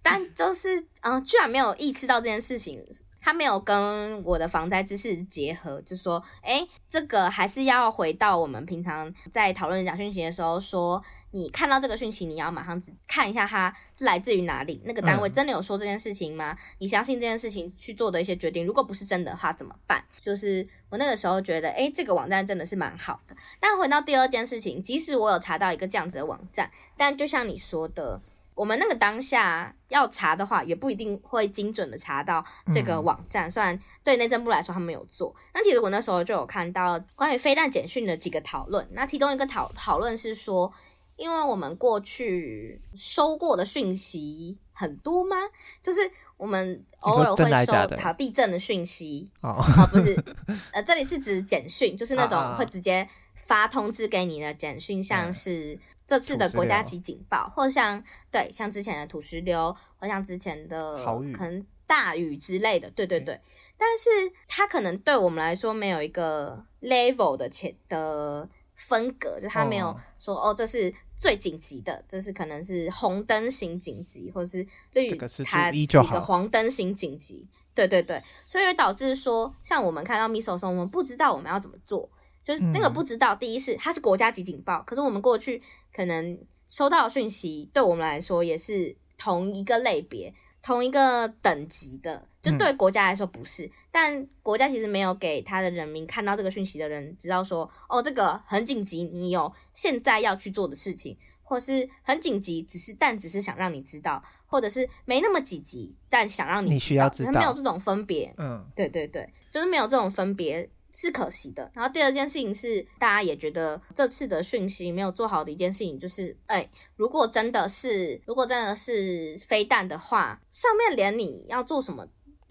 但就是，嗯、呃，居然没有意识到这件事情。他没有跟我的防灾知识结合，就说，诶，这个还是要回到我们平常在讨论假讯息的时候说，你看到这个讯息，你要马上看一下它是来自于哪里，那个单位真的有说这件事情吗？嗯、你相信这件事情去做的一些决定，如果不是真的话怎么办？就是我那个时候觉得，诶，这个网站真的是蛮好的。但回到第二件事情，即使我有查到一个这样子的网站，但就像你说的。我们那个当下要查的话，也不一定会精准的查到这个网站。嗯、虽然对内政部来说他们有做，那其实我那时候就有看到关于飞弹简讯的几个讨论。那其中一个讨讨论是说，因为我们过去收过的讯息很多吗？就是我们偶尔会收到地震的讯息哦，啊，不是，呃，这里是指简讯，就是那种会直接发通知给你的简讯，像是。这次的国家级警报，或像对像之前的土石流，或像之前的可能大雨之类的，对对对。但是它可能对我们来说没有一个 level 的前的分隔，就他没有说哦，这是最紧急的，这是可能是红灯型紧急，或是绿，它是一个黄灯型紧急。对对对，所以导致说，像我们看到 Miso 的时候，我们不知道我们要怎么做。就是那个不知道，嗯、第一是它是国家级警报，可是我们过去可能收到的讯息，对我们来说也是同一个类别、同一个等级的，就对国家来说不是。嗯、但国家其实没有给他的人民看到这个讯息的人知道说，哦，这个很紧急，你有现在要去做的事情，或是很紧急，只是但只是想让你知道，或者是没那么紧急，但想让你知道，你需要知道，没有这种分别。嗯，对对对，就是没有这种分别。是可惜的。然后第二件事情是，大家也觉得这次的讯息没有做好的一件事情，就是，哎，如果真的是，如果真的是飞弹的话，上面连你要做什么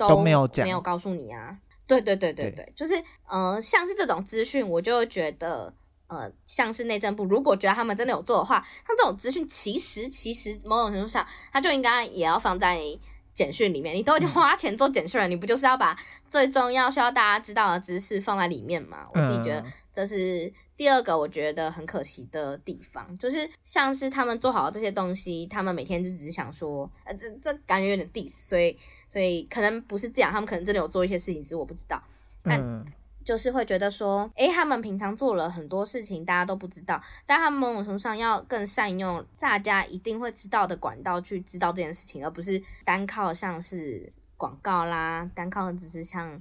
都，都没有讲，没有告诉你啊。对对对对对，对就是，呃，像是这种资讯，我就会觉得，呃，像是内政部，如果觉得他们真的有做的话，像这种资讯，其实其实某种程度上，他就应该也要放在。简讯里面，你都已经花钱做简讯了，嗯、你不就是要把最重要需要大家知道的知识放在里面吗？我自己觉得这是第二个我觉得很可惜的地方，就是像是他们做好了这些东西，他们每天就只是想说，呃，这这感觉有点 diss，所以所以可能不是这样，他们可能真的有做一些事情，只是我不知道。但就是会觉得说，诶、欸，他们平常做了很多事情，大家都不知道，但他们某种程度上要更善用大家一定会知道的管道去知道这件事情，而不是单靠像是广告啦，单靠只是像。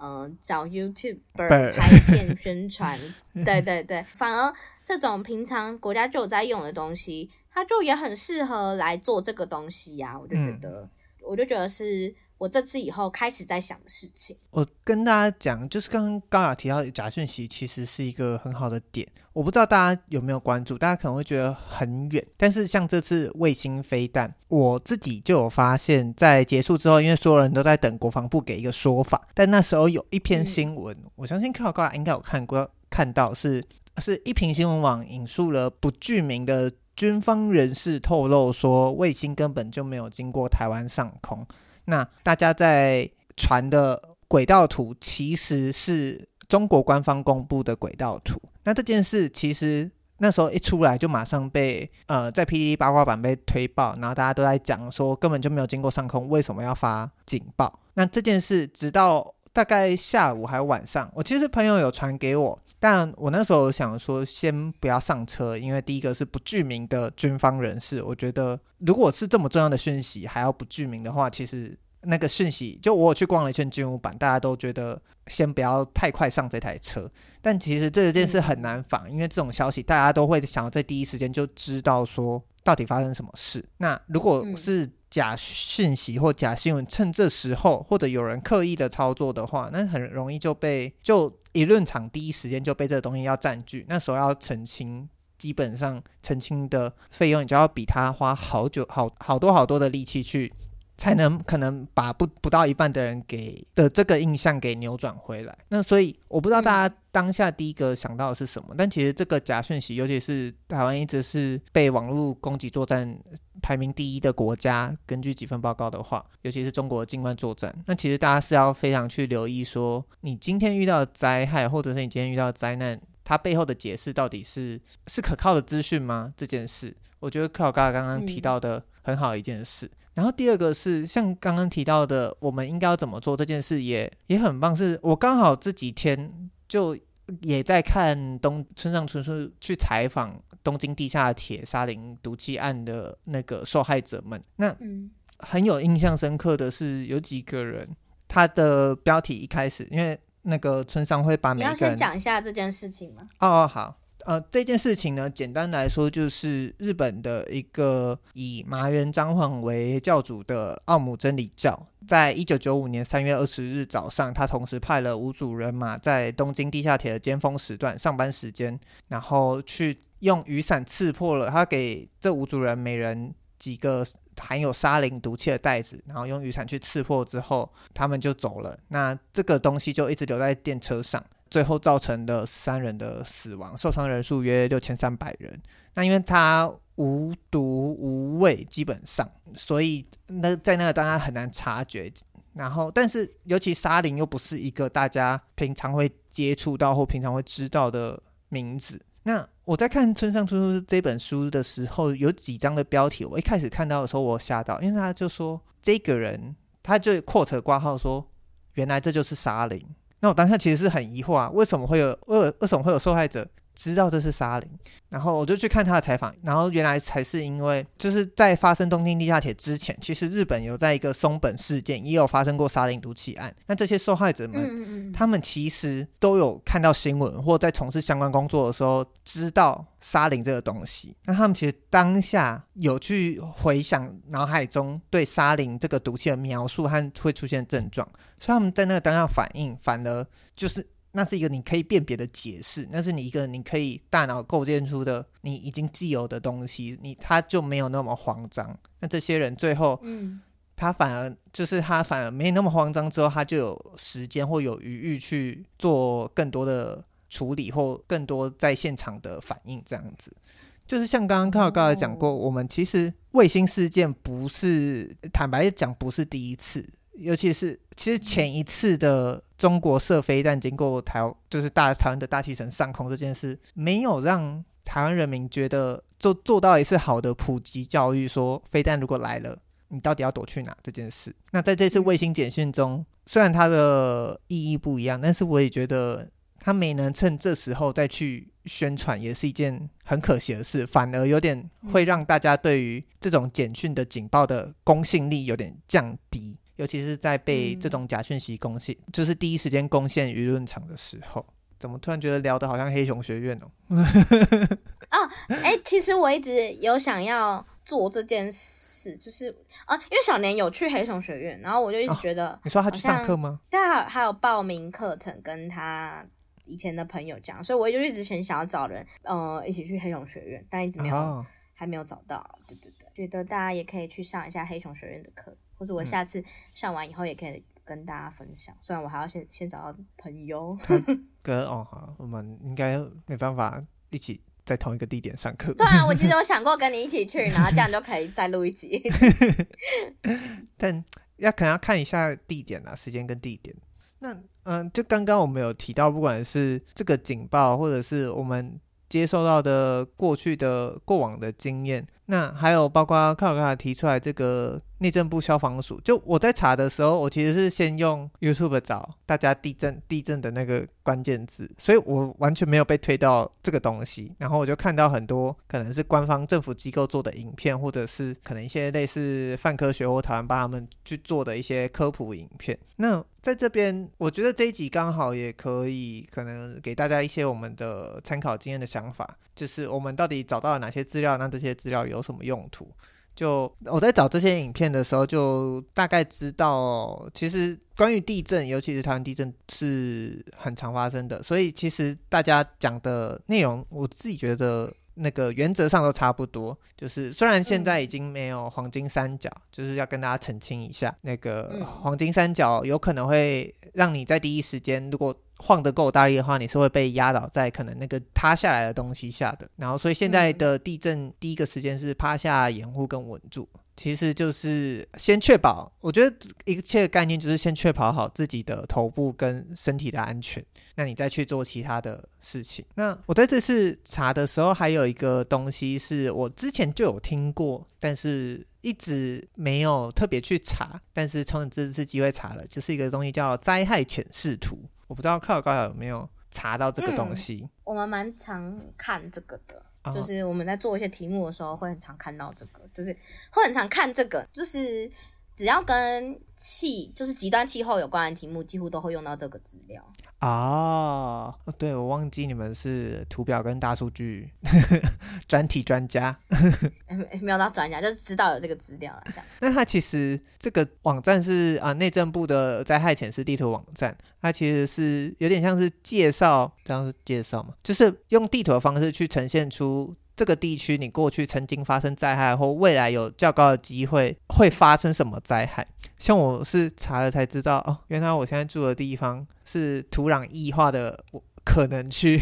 呃，找 YouTube 拍片宣传，对对对，反而这种平常国家就有在用的东西，它就也很适合来做这个东西呀、啊。我就觉得，嗯、我就觉得是。我这次以后开始在想的事情，我跟大家讲，就是刚刚高雅提到的假讯息，其实是一个很好的点。我不知道大家有没有关注，大家可能会觉得很远，但是像这次卫星飞弹，我自己就有发现，在结束之后，因为所有人都在等国防部给一个说法，但那时候有一篇新闻，嗯、我相信看到高雅应该有看过，看到是是一平新闻网引述了不具名的军方人士透露说，卫星根本就没有经过台湾上空。那大家在传的轨道图其实是中国官方公布的轨道图。那这件事其实那时候一出来就马上被呃在 PTT 八卦版被推爆，然后大家都在讲说根本就没有经过上空，为什么要发警报？那这件事直到大概下午还有晚上，我其实朋友有传给我。但我那时候想说，先不要上车，因为第一个是不具名的军方人士。我觉得，如果是这么重要的讯息还要不具名的话，其实那个讯息，就我有去逛了一圈军武版，大家都觉得先不要太快上这台车。但其实这件事很难防，因为这种消息大家都会想要在第一时间就知道说到底发生什么事。那如果是假讯息或假新闻，趁这时候或者有人刻意的操作的话，那很容易就被就舆论场第一时间就被这个东西要占据。那时候要澄清，基本上澄清的费用，你就要比他花好久、好好多好多的力气去。才能可能把不不到一半的人给的这个印象给扭转回来。那所以我不知道大家当下第一个想到的是什么，但其实这个假讯息，尤其是台湾一直是被网络攻击作战排名第一的国家，根据几份报告的话，尤其是中国的境外作战，那其实大家是要非常去留意说，你今天遇到的灾害，或者是你今天遇到的灾难，它背后的解释到底是是可靠的资讯吗？这件事，我觉得克劳嘎刚刚提到的很好一件事。然后第二个是像刚刚提到的，我们应该要怎么做这件事也也很棒。是我刚好这几天就也在看东村上春树去采访东京地下铁沙林毒气案的那个受害者们。那很有印象深刻的是有几个人，他的标题一开始，因为那个村上会把每个人，你要先讲一下这件事情吗？哦，哦，好。呃，这件事情呢，简单来说就是日本的一个以麻原彰晃为教主的奥姆真理教，在一九九五年三月二十日早上，他同时派了五组人马在东京地下铁的尖峰时段上班时间，然后去用雨伞刺破了，他给这五组人每人几个含有沙林毒气的袋子，然后用雨伞去刺破之后，他们就走了。那这个东西就一直留在电车上。最后造成的三人的死亡，受伤人数约六千三百人。那因为他无毒无味，基本上，所以那在那个当然很难察觉。然后，但是尤其沙林又不是一个大家平常会接触到或平常会知道的名字。那我在看村上春树这本书的时候，有几张的标题，我一开始看到的时候我吓到，因为他就说这个人，他就扩扯挂号说，原来这就是沙林。那我当下其实是很疑惑啊，为什么会有为为什么会有受害者知道这是沙林？然后我就去看他的采访，然后原来才是因为就是在发生东京地下铁之前，其实日本有在一个松本事件也有发生过沙林毒气案。那这些受害者们，嗯嗯他们其实都有看到新闻或在从事相关工作的时候知道沙林这个东西。那他们其实当下有去回想脑海中对沙林这个毒气的描述和会出现症状。所以他们在那个当下反应，反而就是那是一个你可以辨别的解释，那是你一个你可以大脑构建出的你已经既有的东西，你他就没有那么慌张。那这些人最后，嗯，他反而就是他反而没那么慌张，之后他就有时间或有余裕去做更多的处理或更多在现场的反应，这样子。就是像刚刚克劳高雅讲过，我们其实卫星事件不是坦白讲不是第一次。尤其是，其实前一次的中国射飞弹经过台，就是大台湾的大气层上空这件事，没有让台湾人民觉得做做到一次好的普及教育，说飞弹如果来了，你到底要躲去哪这件事。那在这次卫星简讯中，虽然它的意义不一样，但是我也觉得他没能趁这时候再去宣传，也是一件很可惜的事，反而有点会让大家对于这种简讯的警报的公信力有点降低，尤其是在被这种假讯息攻陷，就是第一时间攻陷舆论场的时候。怎么突然觉得聊的好像黑熊学院哦？啊，哎，其实我一直有想要做这件事，就是啊，因为小年有去黑熊学院，然后我就一直觉得，哦、你说他去上课吗？对，还有还有报名课程，跟他以前的朋友讲，所以我就一直很想要找人，呃，一起去黑熊学院，但一直没有，哦、还没有找到。对对对，觉得大家也可以去上一下黑熊学院的课，或者我下次上完以后也可以。跟大家分享，虽然我还要先先找到朋友。哥哦，好，我们应该没办法一起在同一个地点上课。对啊，我其实有 想过跟你一起去，然后这样就可以再录一集。但要可能要看一下地点啊，时间跟地点。那嗯，就刚刚我们有提到，不管是这个警报，或者是我们接受到的过去的过往的经验，那还有包括克尔卡提出来这个。内政部消防署，就我在查的时候，我其实是先用 YouTube 找大家地震地震的那个关键字，所以我完全没有被推到这个东西。然后我就看到很多可能是官方政府机构做的影片，或者是可能一些类似范科学或台湾帮他们去做的一些科普影片。那在这边，我觉得这一集刚好也可以可能给大家一些我们的参考经验的想法，就是我们到底找到了哪些资料，那这些资料有什么用途？就我在找这些影片的时候，就大概知道，其实关于地震，尤其是台湾地震是很常发生的，所以其实大家讲的内容，我自己觉得那个原则上都差不多。就是虽然现在已经没有黄金三角，就是要跟大家澄清一下，那个黄金三角有可能会让你在第一时间，如果晃得够大力的话，你是会被压倒在可能那个塌下来的东西下的。然后，所以现在的地震第一个时间是趴下掩护跟稳住，其实就是先确保。我觉得一切概念就是先确保好自己的头部跟身体的安全，那你再去做其他的事情。那我在这次查的时候，还有一个东西是我之前就有听过，但是一直没有特别去查，但是从这次机会查了，就是一个东西叫灾害潜势图。我不知道克尔高雅有没有查到这个东西。嗯、我们蛮常看这个的，哦、就是我们在做一些题目的时候会很常看到这个，就是会很常看这个，就是。只要跟气就是极端气候有关的题目，几乎都会用到这个资料哦，对，我忘记你们是图表跟大数据 专题专家，没有到专家，就是知道有这个资料了。这样，那它其实这个网站是啊，内政部的灾害潜势地图网站，它其实是有点像是介绍，这样是介绍嘛，就是用地图的方式去呈现出。这个地区，你过去曾经发生灾害，或未来有较高的机会会发生什么灾害？像我是查了才知道，哦，原来我现在住的地方是土壤异化的可能区。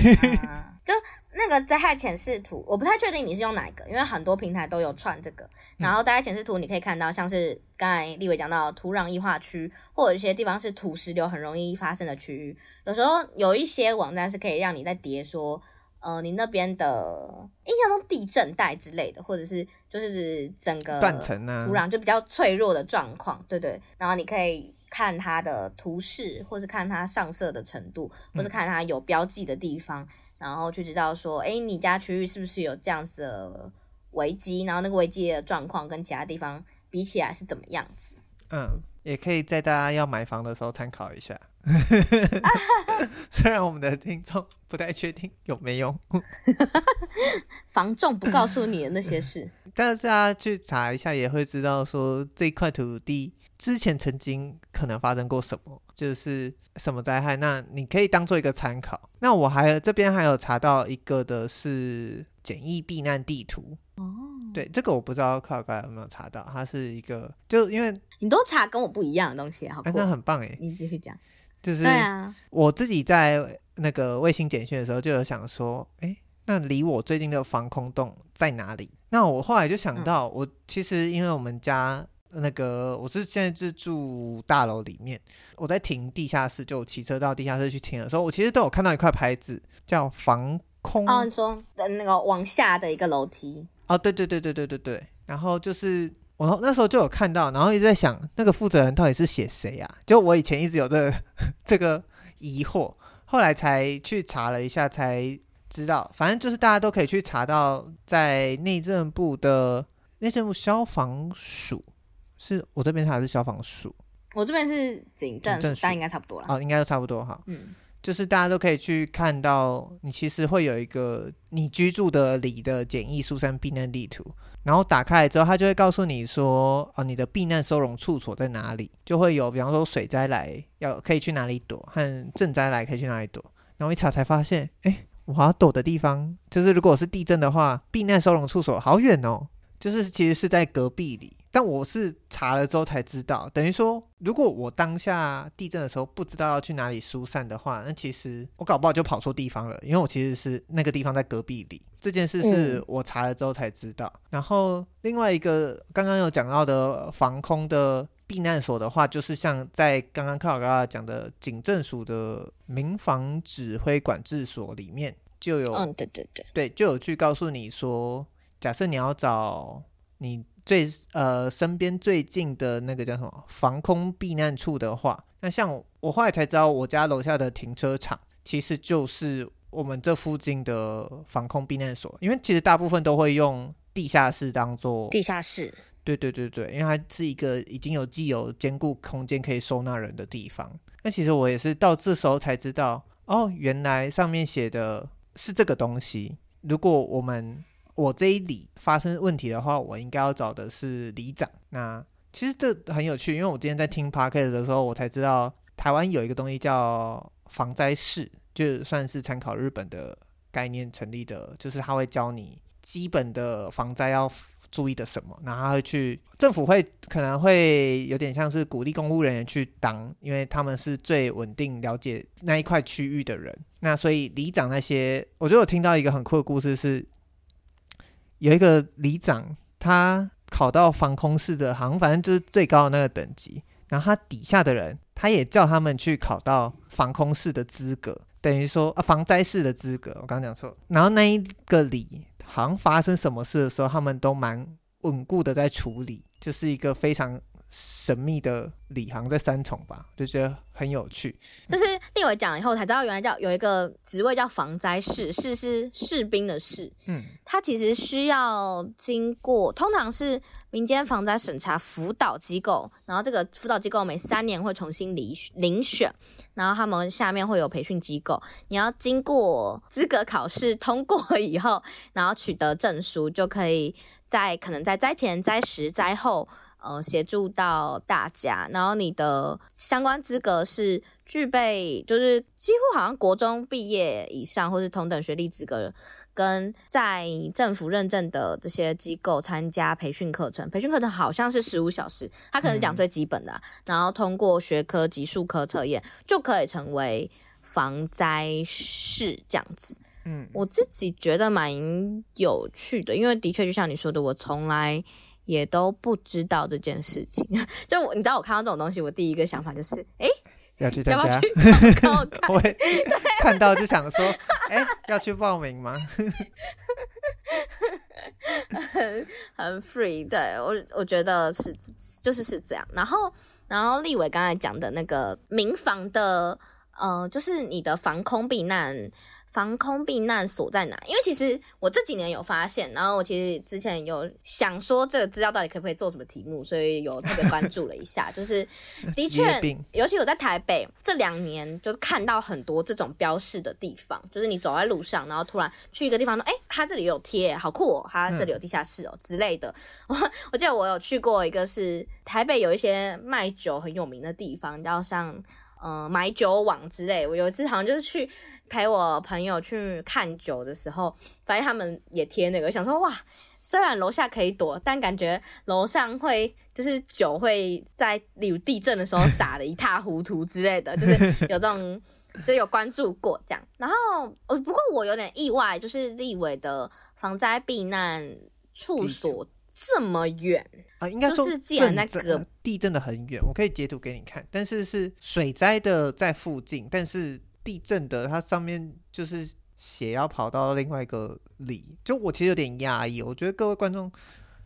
啊，就那个灾害潜示图，我不太确定你是用哪一个，因为很多平台都有串这个。然后灾害潜示图，你可以看到，像是刚才立伟讲到土壤异化区，或者一些地方是土石流很容易发生的区域。有时候有一些网站是可以让你在叠说。呃，你那边的印象中地震带之类的，或者是就是整个断层啊，土壤就比较脆弱的状况，对对。然后你可以看它的图示，或是看它上色的程度，或是看它有标记的地方，嗯、然后去知道说，哎，你家区域是不是有这样子的危机？然后那个危机的状况跟其他地方比起来是怎么样子？嗯，也可以在大家要买房的时候参考一下。虽然我们的听众不太确定有没有房仲不告诉你的那些事，但 是大家去查一下也会知道，说这块土地之前曾经可能发生过什么，就是什么灾害，那你可以当做一个参考。那我还这边还有查到一个的是简易避难地图哦，对，这个我不知道克尔高有没有查到，它是一个就因为你都查跟我不一样的东西，好，那很棒哎，你继续讲。就是对啊我自己在那个卫星简讯的时候，就有想说，哎、欸，那离我最近的防空洞在哪里？那我后来就想到，我其实因为我们家那个我是现在是住大楼里面，我在停地下室，就骑车到地下室去停的时候，我其实都有看到一块牌子叫防空。哦，你说的那个往下的一个楼梯。哦，对对对对对对对。然后就是我那时候就有看到，然后一直在想，那个负责人到底是写谁啊？就我以前一直有这个 这个疑惑，后来才去查了一下，才知道，反正就是大家都可以去查到，在内政部的内政部消防署，是我这边查的是消防署，我这边是警政署，但应该差不多了。哦，应该都差不多哈。嗯。就是大家都可以去看到，你其实会有一个你居住的里的简易疏散避难地图，然后打开来之后，它就会告诉你说，哦，你的避难收容处所在哪里，就会有，比方说水灾来要可以去哪里躲，和震灾来可以去哪里躲。然后一查才发现，哎，我要躲的地方，就是如果是地震的话，避难收容处所好远哦，就是其实是在隔壁里。但我是查了之后才知道，等于说，如果我当下地震的时候不知道要去哪里疏散的话，那其实我搞不好就跑错地方了，因为我其实是那个地方在隔壁里。这件事是我查了之后才知道。嗯、然后另外一个刚刚有讲到的防空的避难所的话，就是像在刚刚克劳高雅讲的警政署的民防指挥管制所里面就有，嗯，对对对，对，就有去告诉你说，假设你要找你。最呃，身边最近的那个叫什么防空避难处的话，那像我，我后来才知道，我家楼下的停车场其实就是我们这附近的防空避难所，因为其实大部分都会用地下室当做地下室，对对对对，因为它是一个已经有既有坚固空间可以收纳人的地方。那其实我也是到这时候才知道，哦，原来上面写的是这个东西。如果我们我这一里发生问题的话，我应该要找的是里长。那其实这很有趣，因为我今天在听 Podcast 的时候，我才知道台湾有一个东西叫防灾室，就算是参考日本的概念成立的，就是他会教你基本的防灾要注意的什么，然后他会去政府会可能会有点像是鼓励公务人员去当，因为他们是最稳定了解那一块区域的人。那所以里长那些，我觉得我听到一个很酷的故事是。有一个里长，他考到防空室的，好像反正就是最高的那个等级。然后他底下的人，他也叫他们去考到防空室的资格，等于说啊，防灾室的资格。我刚刚讲错。然后那一个里，好像发生什么事的时候，他们都蛮稳固的在处理，就是一个非常。神秘的里行在三重吧，就觉得很有趣。就是立伟讲了以后才知道，原来叫有一个职位叫防灾士，士是士兵的士。嗯，他其实需要经过，通常是民间防灾审查辅导机构，然后这个辅导机构每三年会重新遴遴选，然后他们下面会有培训机构，你要经过资格考试通过以后，然后取得证书，就可以在可能在灾前、灾时、灾后。呃，协助到大家，然后你的相关资格是具备，就是几乎好像国中毕业以上，或是同等学历资格，跟在政府认证的这些机构参加培训课程，培训课程好像是十五小时，他可能讲最基本的，嗯、然后通过学科及术科测验，就可以成为防灾士这样子。嗯，我自己觉得蛮有趣的，因为的确就像你说的，我从来。也都不知道这件事情，就你知道，我看到这种东西，我第一个想法就是，哎，要去参加，要不要去看 看？到就想说，哎，要去报名吗？很很 free，对，我我觉得是就是是这样。然后然后立伟刚才讲的那个民房的，呃，就是你的防空避难。防空避难所在哪？因为其实我这几年有发现，然后我其实之前有想说这个资料到底可不可以做什么题目，所以有特别关注了一下。就是 的确，尤其我在台北这两年，就是看到很多这种标示的地方，就是你走在路上，然后突然去一个地方说：“哎，它这里有贴，好酷哦！它这里有地下室哦之类的。”我我记得我有去过一个是台北有一些卖酒很有名的地方，叫像。嗯，买酒网之类，我有一次好像就是去陪我朋友去看酒的时候，发现他们也贴那个，想说哇，虽然楼下可以躲，但感觉楼上会就是酒会在例如地震的时候洒的一塌糊涂之类的，就是有这种就有关注过这样。然后呃，不过我有点意外，就是立伟的防灾避难处所这么远。啊，应该说是既然那个地震的很远，我可以截图给你看。但是是水灾的在附近，但是地震的它上面就是写要跑到另外一个里。就我其实有点压抑，我觉得各位观众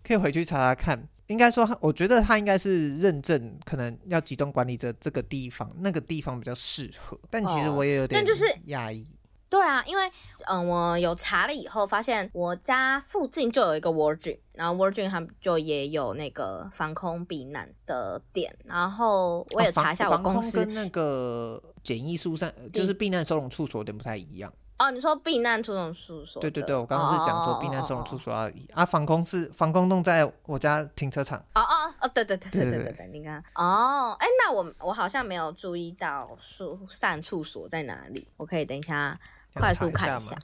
可以回去查查看，应该说，我觉得他应该是认证，可能要集中管理着这个地方，那个地方比较适合。但其实我也有点，但就是压抑。对啊，因为嗯，我有查了以后，发现我家附近就有一个 Gym，然后 Gym 他们就也有那个防空避难的点，然后我也查一下我公司、哦、跟那个简易疏散，就是避难收容处所有点不太一样。哦，你说避难收容处所？对对对，我刚刚是讲说避难收容处所而已。啊，防空是防空洞在我家停车场。哦哦哦，对对对对对对对，你看，哦，哎，那我我好像没有注意到疏散处所在哪里，我可以等一下。快速看一下，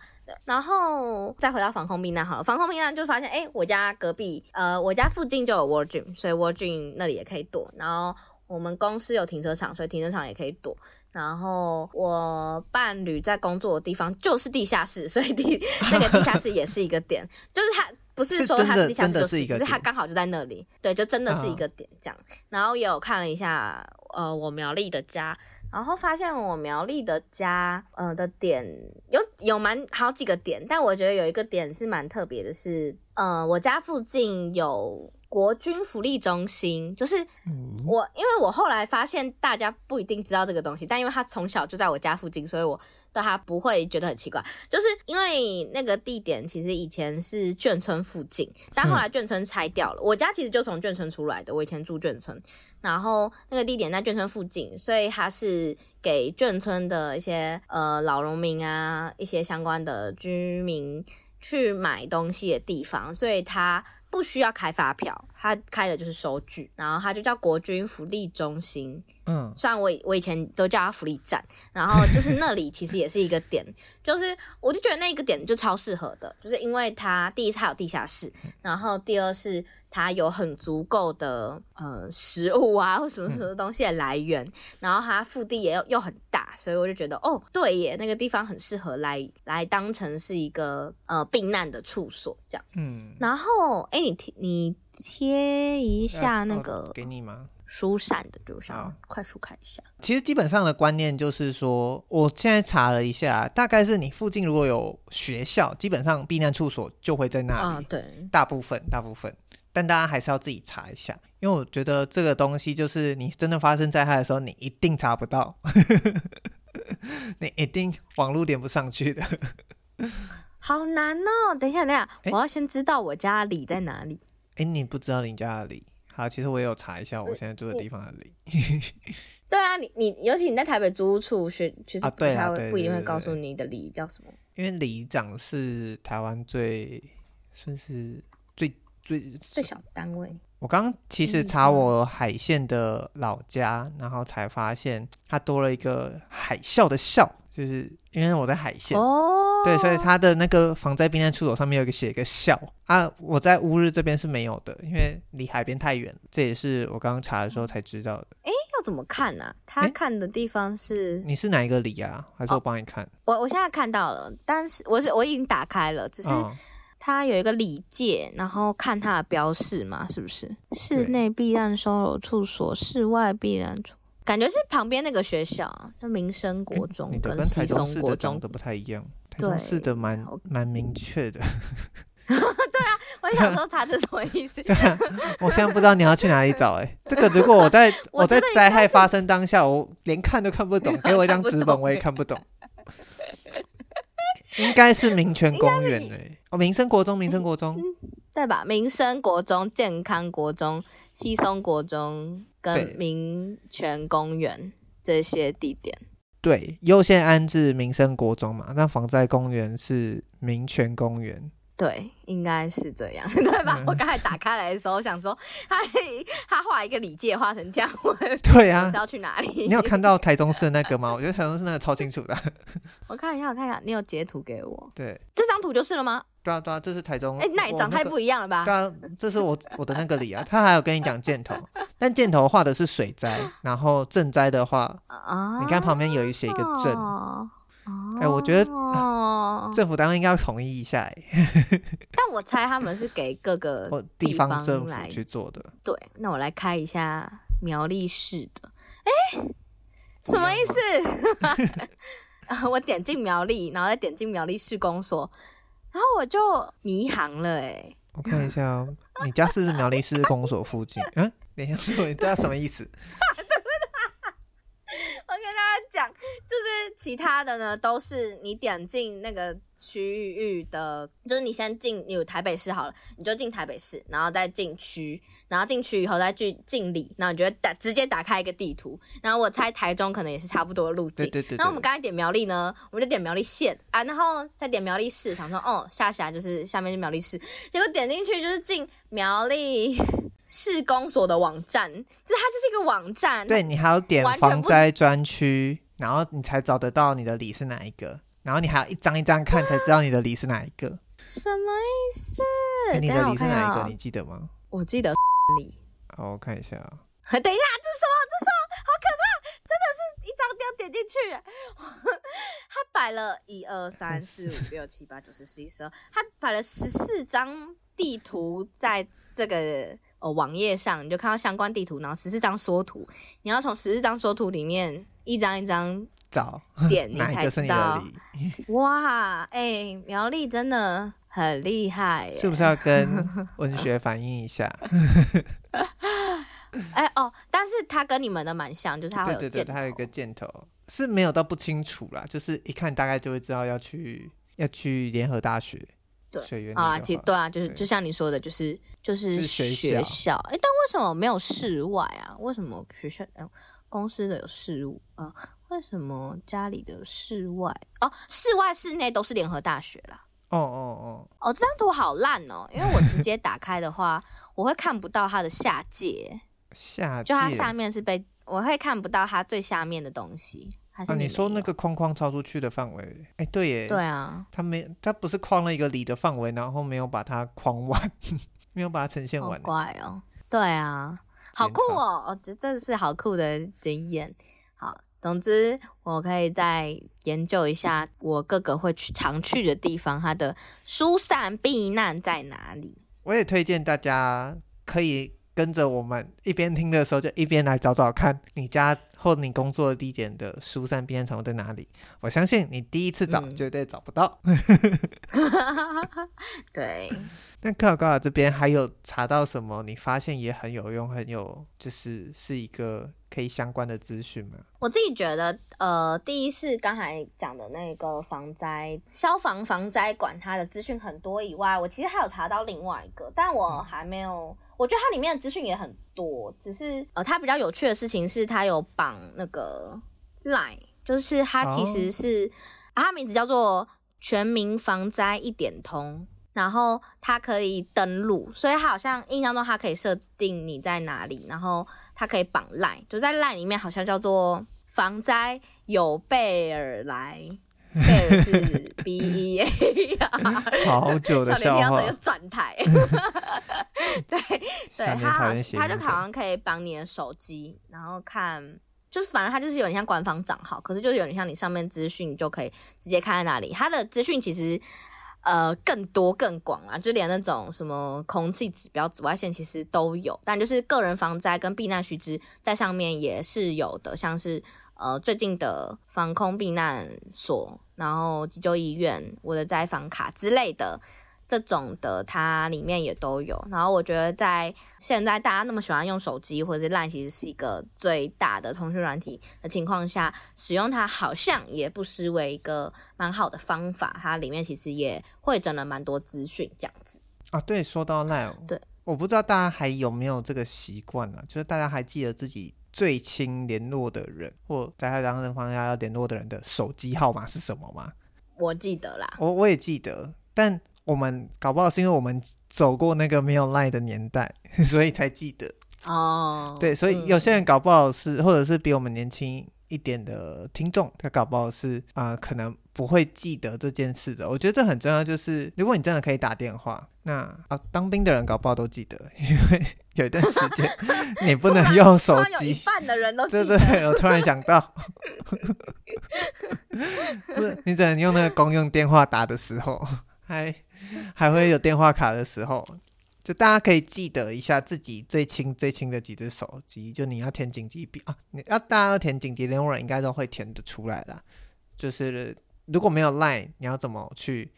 然后再回到防空避难好了。防空避难就发现，哎，我家隔壁，呃，我家附近就有 World Gym，所以 World Gym 那里也可以躲。然后我们公司有停车场，所以停车场也可以躲。然后我伴侣在工作的地方就是地下室，所以地那个地下室也是一个点，就是他不是说他是地下室，就是只是他刚好就在那里，对，就真的是一个点这样。然后也有看了一下，呃，我苗栗的家。然后发现我苗栗的家，呃的点有有蛮好几个点，但我觉得有一个点是蛮特别的是，呃我家附近有。国军福利中心就是我，因为我后来发现大家不一定知道这个东西，但因为他从小就在我家附近，所以我对他不会觉得很奇怪。就是因为那个地点其实以前是眷村附近，但后来眷村拆掉了。我家其实就从眷村出来的，我以前住眷村，然后那个地点在眷村附近，所以它是给眷村的一些呃老农民啊，一些相关的居民去买东西的地方，所以它。不需要开发票，他开的就是收据，然后他就叫国军福利中心。嗯，虽然我我以前都叫他福利站，然后就是那里其实也是一个点，就是我就觉得那个点就超适合的，就是因为它第一是它有地下室，然后第二是它有很足够的呃食物啊或什么什么东西的来源，然后它腹地也又又很大，所以我就觉得哦对耶，那个地方很适合来来当成是一个呃避难的处所这样。嗯，然后哎你贴你贴一下那个、呃、给你吗？疏散的，就想快速看一下。其实基本上的观念就是说，我现在查了一下，大概是你附近如果有学校，基本上避难处所就会在那里。啊，对，大部分大部分，但大家还是要自己查一下，因为我觉得这个东西就是你真的发生灾害的时候，你一定查不到，你一定网络连不上去的。好难哦！等一下，等一下，欸、我要先知道我家里在哪里。哎、欸，你不知道你家里？好，其实我也有查一下，我现在住的地方在哪里。对啊，你你尤其你在台北租屋处学，其实不太会不一定会告诉你的里叫什么。因为里长是台湾最算是最最最小单位。我刚刚其实查我海线的老家，然后才发现它多了一个海啸的啸。就是因为我在海线，oh. 对，所以他的那个防灾避难处所上面有一个写一个校啊，我在乌日这边是没有的，因为离海边太远。这也是我刚刚查的时候才知道的。哎，要怎么看呢、啊？他看的地方是？你是哪一个里啊？还是我帮你看？我我现在看到了，但是我是我已经打开了，只是它有一个里界，然后看它的标示嘛，是不是？室内避难收容处所，室外避难处。感觉是旁边那个学校，叫民生国中跟西松国中的不太一样，台中市的蛮蛮明确的。对啊，我想说他这什么意思？对啊，我现在不知道你要去哪里找哎、欸。这个如果我在 我在灾害发生当下，我连看都看不懂，给我一张纸本我也看不懂。应该是民权公园哎、欸，哦，民生国中，民生国中。对吧？民生国中、健康国中、西松国中跟民权公园这些地点，对，优先安置民生国中嘛。那防灾公园是民权公园，对，应该是这样，对吧？嗯、我刚才打开来的时候，想说 他他画一个里界画成这样，我对啊，是要去哪里？你有看到台中市的那个吗？我觉得台中市那个超清楚的。我看一下，我看一下，你有截图给我？对，这张图就是了吗？对啊对啊，这是台中。哎、欸，那也长太不一样了吧？对啊，这是我我的那个里啊。他还有跟你讲箭头，但箭头画的是水灾，然后赈灾的话，啊、你看旁边有一写一个賑。哎、欸，我觉得、啊、政府单位应该要统一一下。但我猜他们是给各个 地方，地方政府去做的。对，那我来开一下苗栗市的。哎、欸，什么意思？我点进苗栗，然后再点进苗栗市公所。然后我就迷航了哎，我看一下哦，你家是不是苗栗市公所附近？嗯，等一下，说你知道什么意思？我跟大家讲，就是其他的呢，都是你点进那个区域的，就是你先进有台北市好了，你就进台北市，然后再进区，然后进区以后再去进里，然后你就打直接打开一个地图，然后我猜台中可能也是差不多的路径。对对对。然后我们刚才点苗栗呢，我们就点苗栗县啊，然后再点苗栗市，想说哦，下下来就是下面是苗栗市，结果点进去就是进苗栗。市公所的网站，就是它就是一个网站。对，你还要点防灾专区，然后你才找得到你的里是哪一个，然后你还要一张一张看才知道你的梨是哪一个。什么意思？欸、你的梨是哪一个？你记得吗？我记得梨。好，我看一下啊。等一下，这是什么？这是什么？好可怕！真的是一张要点进去，他摆了一二三四五六七八九十十一十二，他摆了十四张地图在这个。哦，网页上你就看到相关地图，然后十四张缩图，你要从十四张缩图里面一张一张找点，你才知道。哇，哎、欸，苗栗真的很厉害，是不是要跟 文学反映一下？哎、欸、哦，但是它跟你们的蛮像，就是它会有箭头，对对对，它有一个箭头，是没有到不清楚啦，就是一看大概就会知道要去要去联合大学。对，啊，其实对啊，就是就像你说的，就是就是学校。哎，但为什么没有室外啊？为什么学校、呃、公司的有事务啊？为什么家里的室外？哦，室外、室内都是联合大学啦。哦哦哦哦，这张图好烂哦，因为我直接打开的话，我会看不到它的下界。下就它下面是被，我会看不到它最下面的东西。啊，你说那个框框超出去的范围，哎，对耶，对啊，他没，他不是框了一个里的范围，然后没有把它框完，没有把它呈现完，好怪哦，对啊，好酷哦，我觉得这是好酷的经验。好，总之我可以再研究一下我哥哥会去常去的地方，他的疏散避难在哪里？我也推荐大家可以跟着我们一边听的时候，就一边来找找看你家。或你工作的地点的疏散避难场在哪里？我相信你第一次找绝对找不到。嗯、对。那克劳高雅这边还有查到什么？你发现也很有用，很有就是是一个可以相关的资讯吗？我自己觉得，呃，第一是刚才讲的那个防灾消防防灾管，它的资讯很多以外，我其实还有查到另外一个，但我还没有。嗯我觉得它里面的资讯也很多，只是呃，它比较有趣的事情是它有绑那个 Line，就是它其实是、oh. 啊、它名字叫做全民防灾一点通，然后它可以登录，所以它好像印象中它可以设定你在哪里，然后它可以绑 Line，就在 Line 里面好像叫做防灾有备而来。贝尔是 B E A，好久的笑话。少年听到转台，对对，他好他就好像可以绑你的手机，然后看，就是反正他就是有点像官方账号，可是就是有点像你上面资讯就可以直接看在那里。他的资讯其实呃更多更广啊，就连那种什么空气指标、紫外线其实都有，但就是个人防灾跟避难须知在上面也是有的，像是呃最近的防空避难所。然后急救医院、我的灾防卡之类的这种的，它里面也都有。然后我觉得在现在大家那么喜欢用手机或者是 LINE，其实是一个最大的通讯软体的情况下，使用它好像也不失为一个蛮好的方法。它里面其实也汇整了蛮多资讯，这样子。啊，对，说到 LINE，对，我不知道大家还有没有这个习惯呢？就是大家还记得自己。最亲联络的人，或在他当人方要联络的人的手机号码是什么吗？我记得啦，我我也记得，但我们搞不好是因为我们走过那个没有 LINE 的年代，所以才记得。哦，对，所以有些人搞不好是，嗯、或者是比我们年轻一点的听众，他搞不好是啊、呃，可能不会记得这件事的。我觉得这很重要，就是如果你真的可以打电话，那啊，当兵的人搞不好都记得，因为。有一段时间，你不能用手机。一半的人都对对对，我突然想到，不是你只能用那个公用电话打的时候，还 还会有电话卡的时候，就大家可以记得一下自己最亲最亲的几只手机，就你要填紧急笔啊，你要大家要填紧急联络人，应该都会填得出来啦。就是如果没有 Line，你要怎么去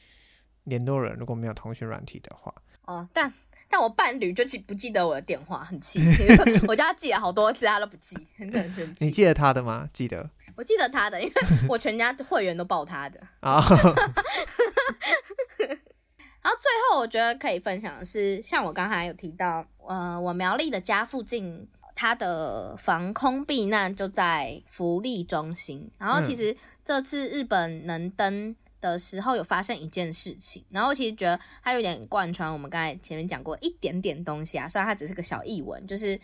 联络人？如果没有通讯软体的话。哦，但但我伴侣就记不记得我的电话，很气。我叫他记了好多次，他都不记，很生气。你记得他的吗？记得。我记得他的，因为我全家会员都报他的。啊。然后最后，我觉得可以分享的是，像我刚才有提到，呃，我苗栗的家附近，它的防空避难就在福利中心。然后其实这次日本能登的时候，有发生一件事情，然后我其实觉得它有点贯穿我们刚才前面讲过一点点东西啊，虽然它只是个小译文，就是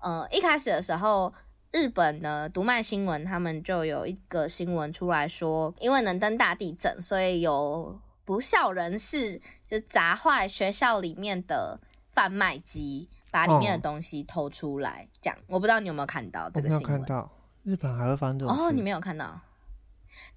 呃一开始的时候，日本的读卖新闻他们就有一个新闻出来说，因为能登大地震，所以有。不孝人士就砸坏学校里面的贩卖机，把里面的东西偷出来。这样，我不知道你有没有看到这个新闻？看到日本还会发生这种事？哦，你没有看到。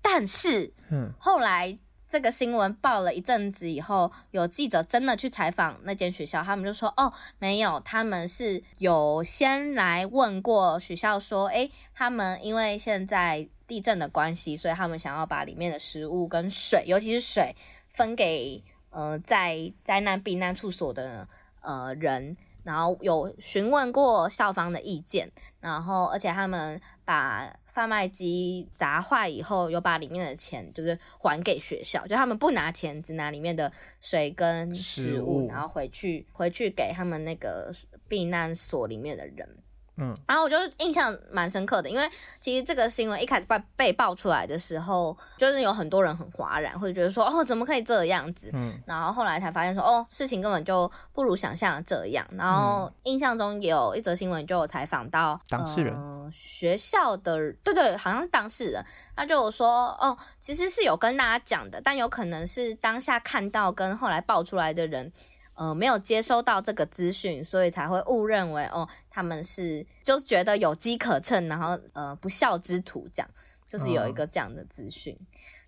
但是，嗯，后来这个新闻报了一阵子以后，有记者真的去采访那间学校，他们就说：“哦，没有，他们是有先来问过学校，说，诶，他们因为现在。”地震的关系，所以他们想要把里面的食物跟水，尤其是水，分给呃在灾难避难处所的呃人，然后有询问过校方的意见，然后而且他们把贩卖机砸坏以后，有把里面的钱就是还给学校，就他们不拿钱，只拿里面的水跟食物，食物然后回去回去给他们那个避难所里面的人。嗯，然后我就印象蛮深刻的，因为其实这个新闻一开始被被爆出来的时候，就是有很多人很哗然，会觉得说哦，怎么可以这样子？嗯，然后后来才发现说哦，事情根本就不如想象这样。然后印象中也有一则新闻就有采访到当事人，呃，学校的对对，好像是当事人，他就有说哦，其实是有跟大家讲的，但有可能是当下看到跟后来爆出来的人。呃，没有接收到这个资讯，所以才会误认为哦，他们是就觉得有机可乘，然后呃不孝之徒这样，就是有一个这样的资讯。哦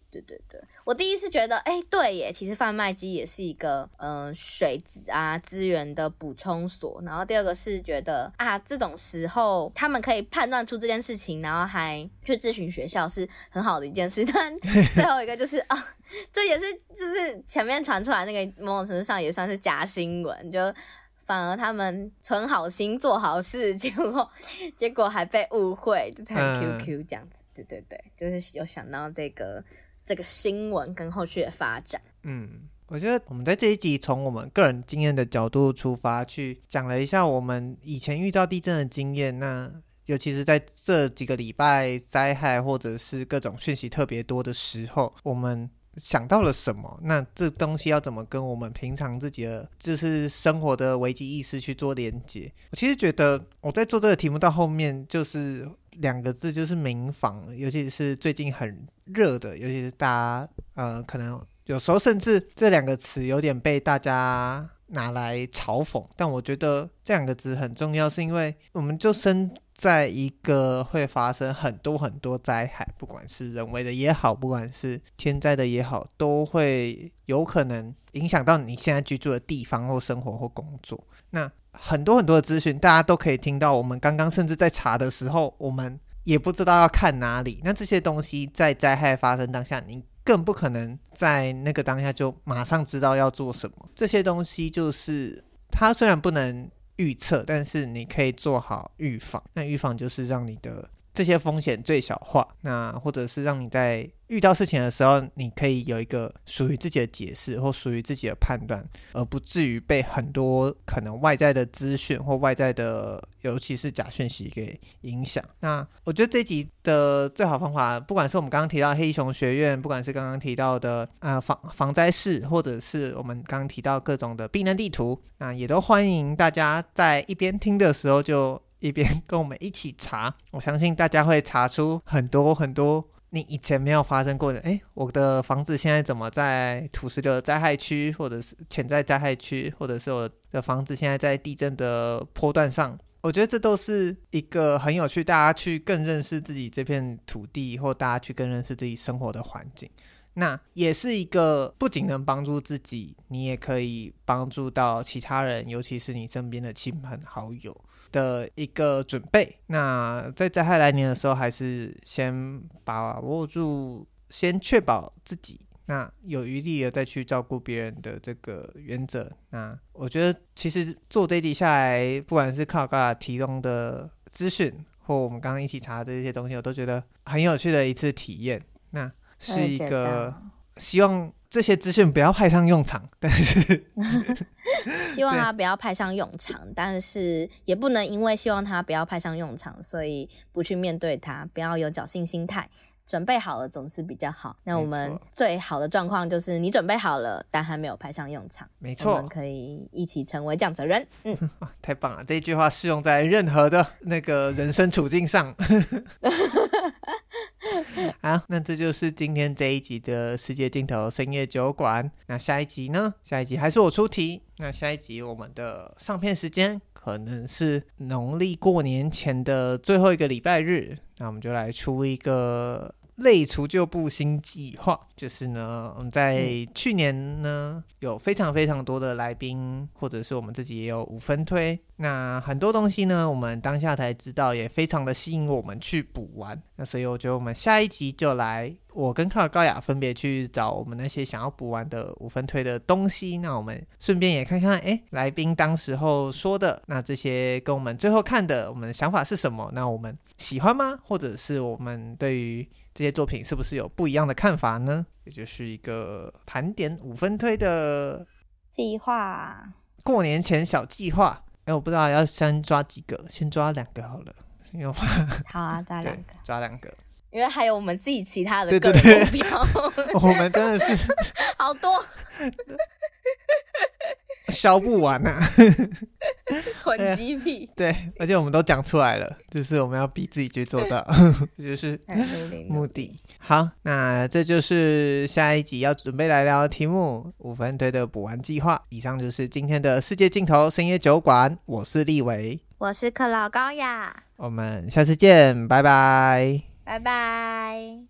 对对对，我第一次觉得，哎，对耶，其实贩卖机也是一个，嗯、呃，水啊资源的补充所。然后第二个是觉得啊，这种时候他们可以判断出这件事情，然后还去咨询学校，是很好的一件事。但 最后一个就是啊，这也是就是前面传出来那个某种程度上也算是假新闻，就反而他们存好心做好事，结果结果还被误会，就才 QQ 这样子。嗯、对对对，就是有想到这个。这个新闻跟后续的发展，嗯，我觉得我们在这一集从我们个人经验的角度出发，去讲了一下我们以前遇到地震的经验。那尤其是在这几个礼拜灾害或者是各种讯息特别多的时候，我们想到了什么？那这东西要怎么跟我们平常自己的就是生活的危机意识去做连接？我其实觉得我在做这个题目到后面就是。两个字就是民防，尤其是最近很热的，尤其是大家呃，可能有时候甚至这两个词有点被大家拿来嘲讽，但我觉得这两个字很重要，是因为我们就生在一个会发生很多很多灾害，不管是人为的也好，不管是天灾的也好，都会有可能影响到你现在居住的地方或生活或工作。那很多很多的资讯，大家都可以听到。我们刚刚甚至在查的时候，我们也不知道要看哪里。那这些东西在灾害发生当下，你更不可能在那个当下就马上知道要做什么。这些东西就是它虽然不能预测，但是你可以做好预防。那预防就是让你的这些风险最小化。那或者是让你在遇到事情的时候，你可以有一个属于自己的解释或属于自己的判断，而不至于被很多可能外在的资讯或外在的，尤其是假讯息给影响。那我觉得这集的最好方法，不管是我们刚刚提到黑熊学院，不管是刚刚提到的呃防防灾室，或者是我们刚刚提到各种的避难地图，那也都欢迎大家在一边听的时候就一边跟我们一起查。我相信大家会查出很多很多。你以前没有发生过的，诶，我的房子现在怎么在土石流灾害区，或者是潜在灾害区，或者是我的房子现在在地震的坡段上？我觉得这都是一个很有趣，大家去更认识自己这片土地，或大家去更认识自己生活的环境。那也是一个不仅能帮助自己，你也可以帮助到其他人，尤其是你身边的亲朋好友。的一个准备。那在灾害来临的时候，还是先把握住，先确保自己那有余力的再去照顾别人的这个原则。那我觉得其实做这一集下来，不管是克劳高提供的资讯，或我们刚刚一起查的这些东西，我都觉得很有趣的一次体验。那是一个希望这些资讯不要派上用场，但是 希望它不要派上用场，但是也不能因为希望它不要派上用场，所以不去面对它，不要有侥幸心态。准备好了总是比较好。那我们最好的状况就是你准备好了，但还没有派上用场。没错，我们可以一起成为这样子的人。嗯，太棒了！这一句话适用在任何的那个人生处境上。好，那这就是今天这一集的世界尽头深夜酒馆。那下一集呢？下一集还是我出题。那下一集我们的上片时间可能是农历过年前的最后一个礼拜日。那我们就来出一个。类除旧布新计划，就是呢，我们在去年呢有非常非常多的来宾，或者是我们自己也有五分推。那很多东西呢，我们当下才知道，也非常的吸引我们去补完。那所以我觉得我们下一集就来，我跟克尔高雅分别去找我们那些想要补完的五分推的东西。那我们顺便也看看，哎，来宾当时候说的，那这些跟我们最后看的，我们的想法是什么？那我们喜欢吗？或者是我们对于这些作品是不是有不一样的看法呢？也就是一个盘点五分推的计划，过年前小计划。哎，我不知道要先抓几个，先抓两个好了。因为 好啊，抓两个，抓两个。因为还有我们自己其他的个人目标，对对对我们真的是好多。消不完呐、啊，囤积癖。对，而且我们都讲出来了，就是我们要逼自己去做到，这 就是目的。好，那这就是下一集要准备来聊的题目——五分推的补完计划。以上就是今天的世界尽头深夜酒馆，我是立维，我是克劳高雅，我们下次见，拜拜，拜拜。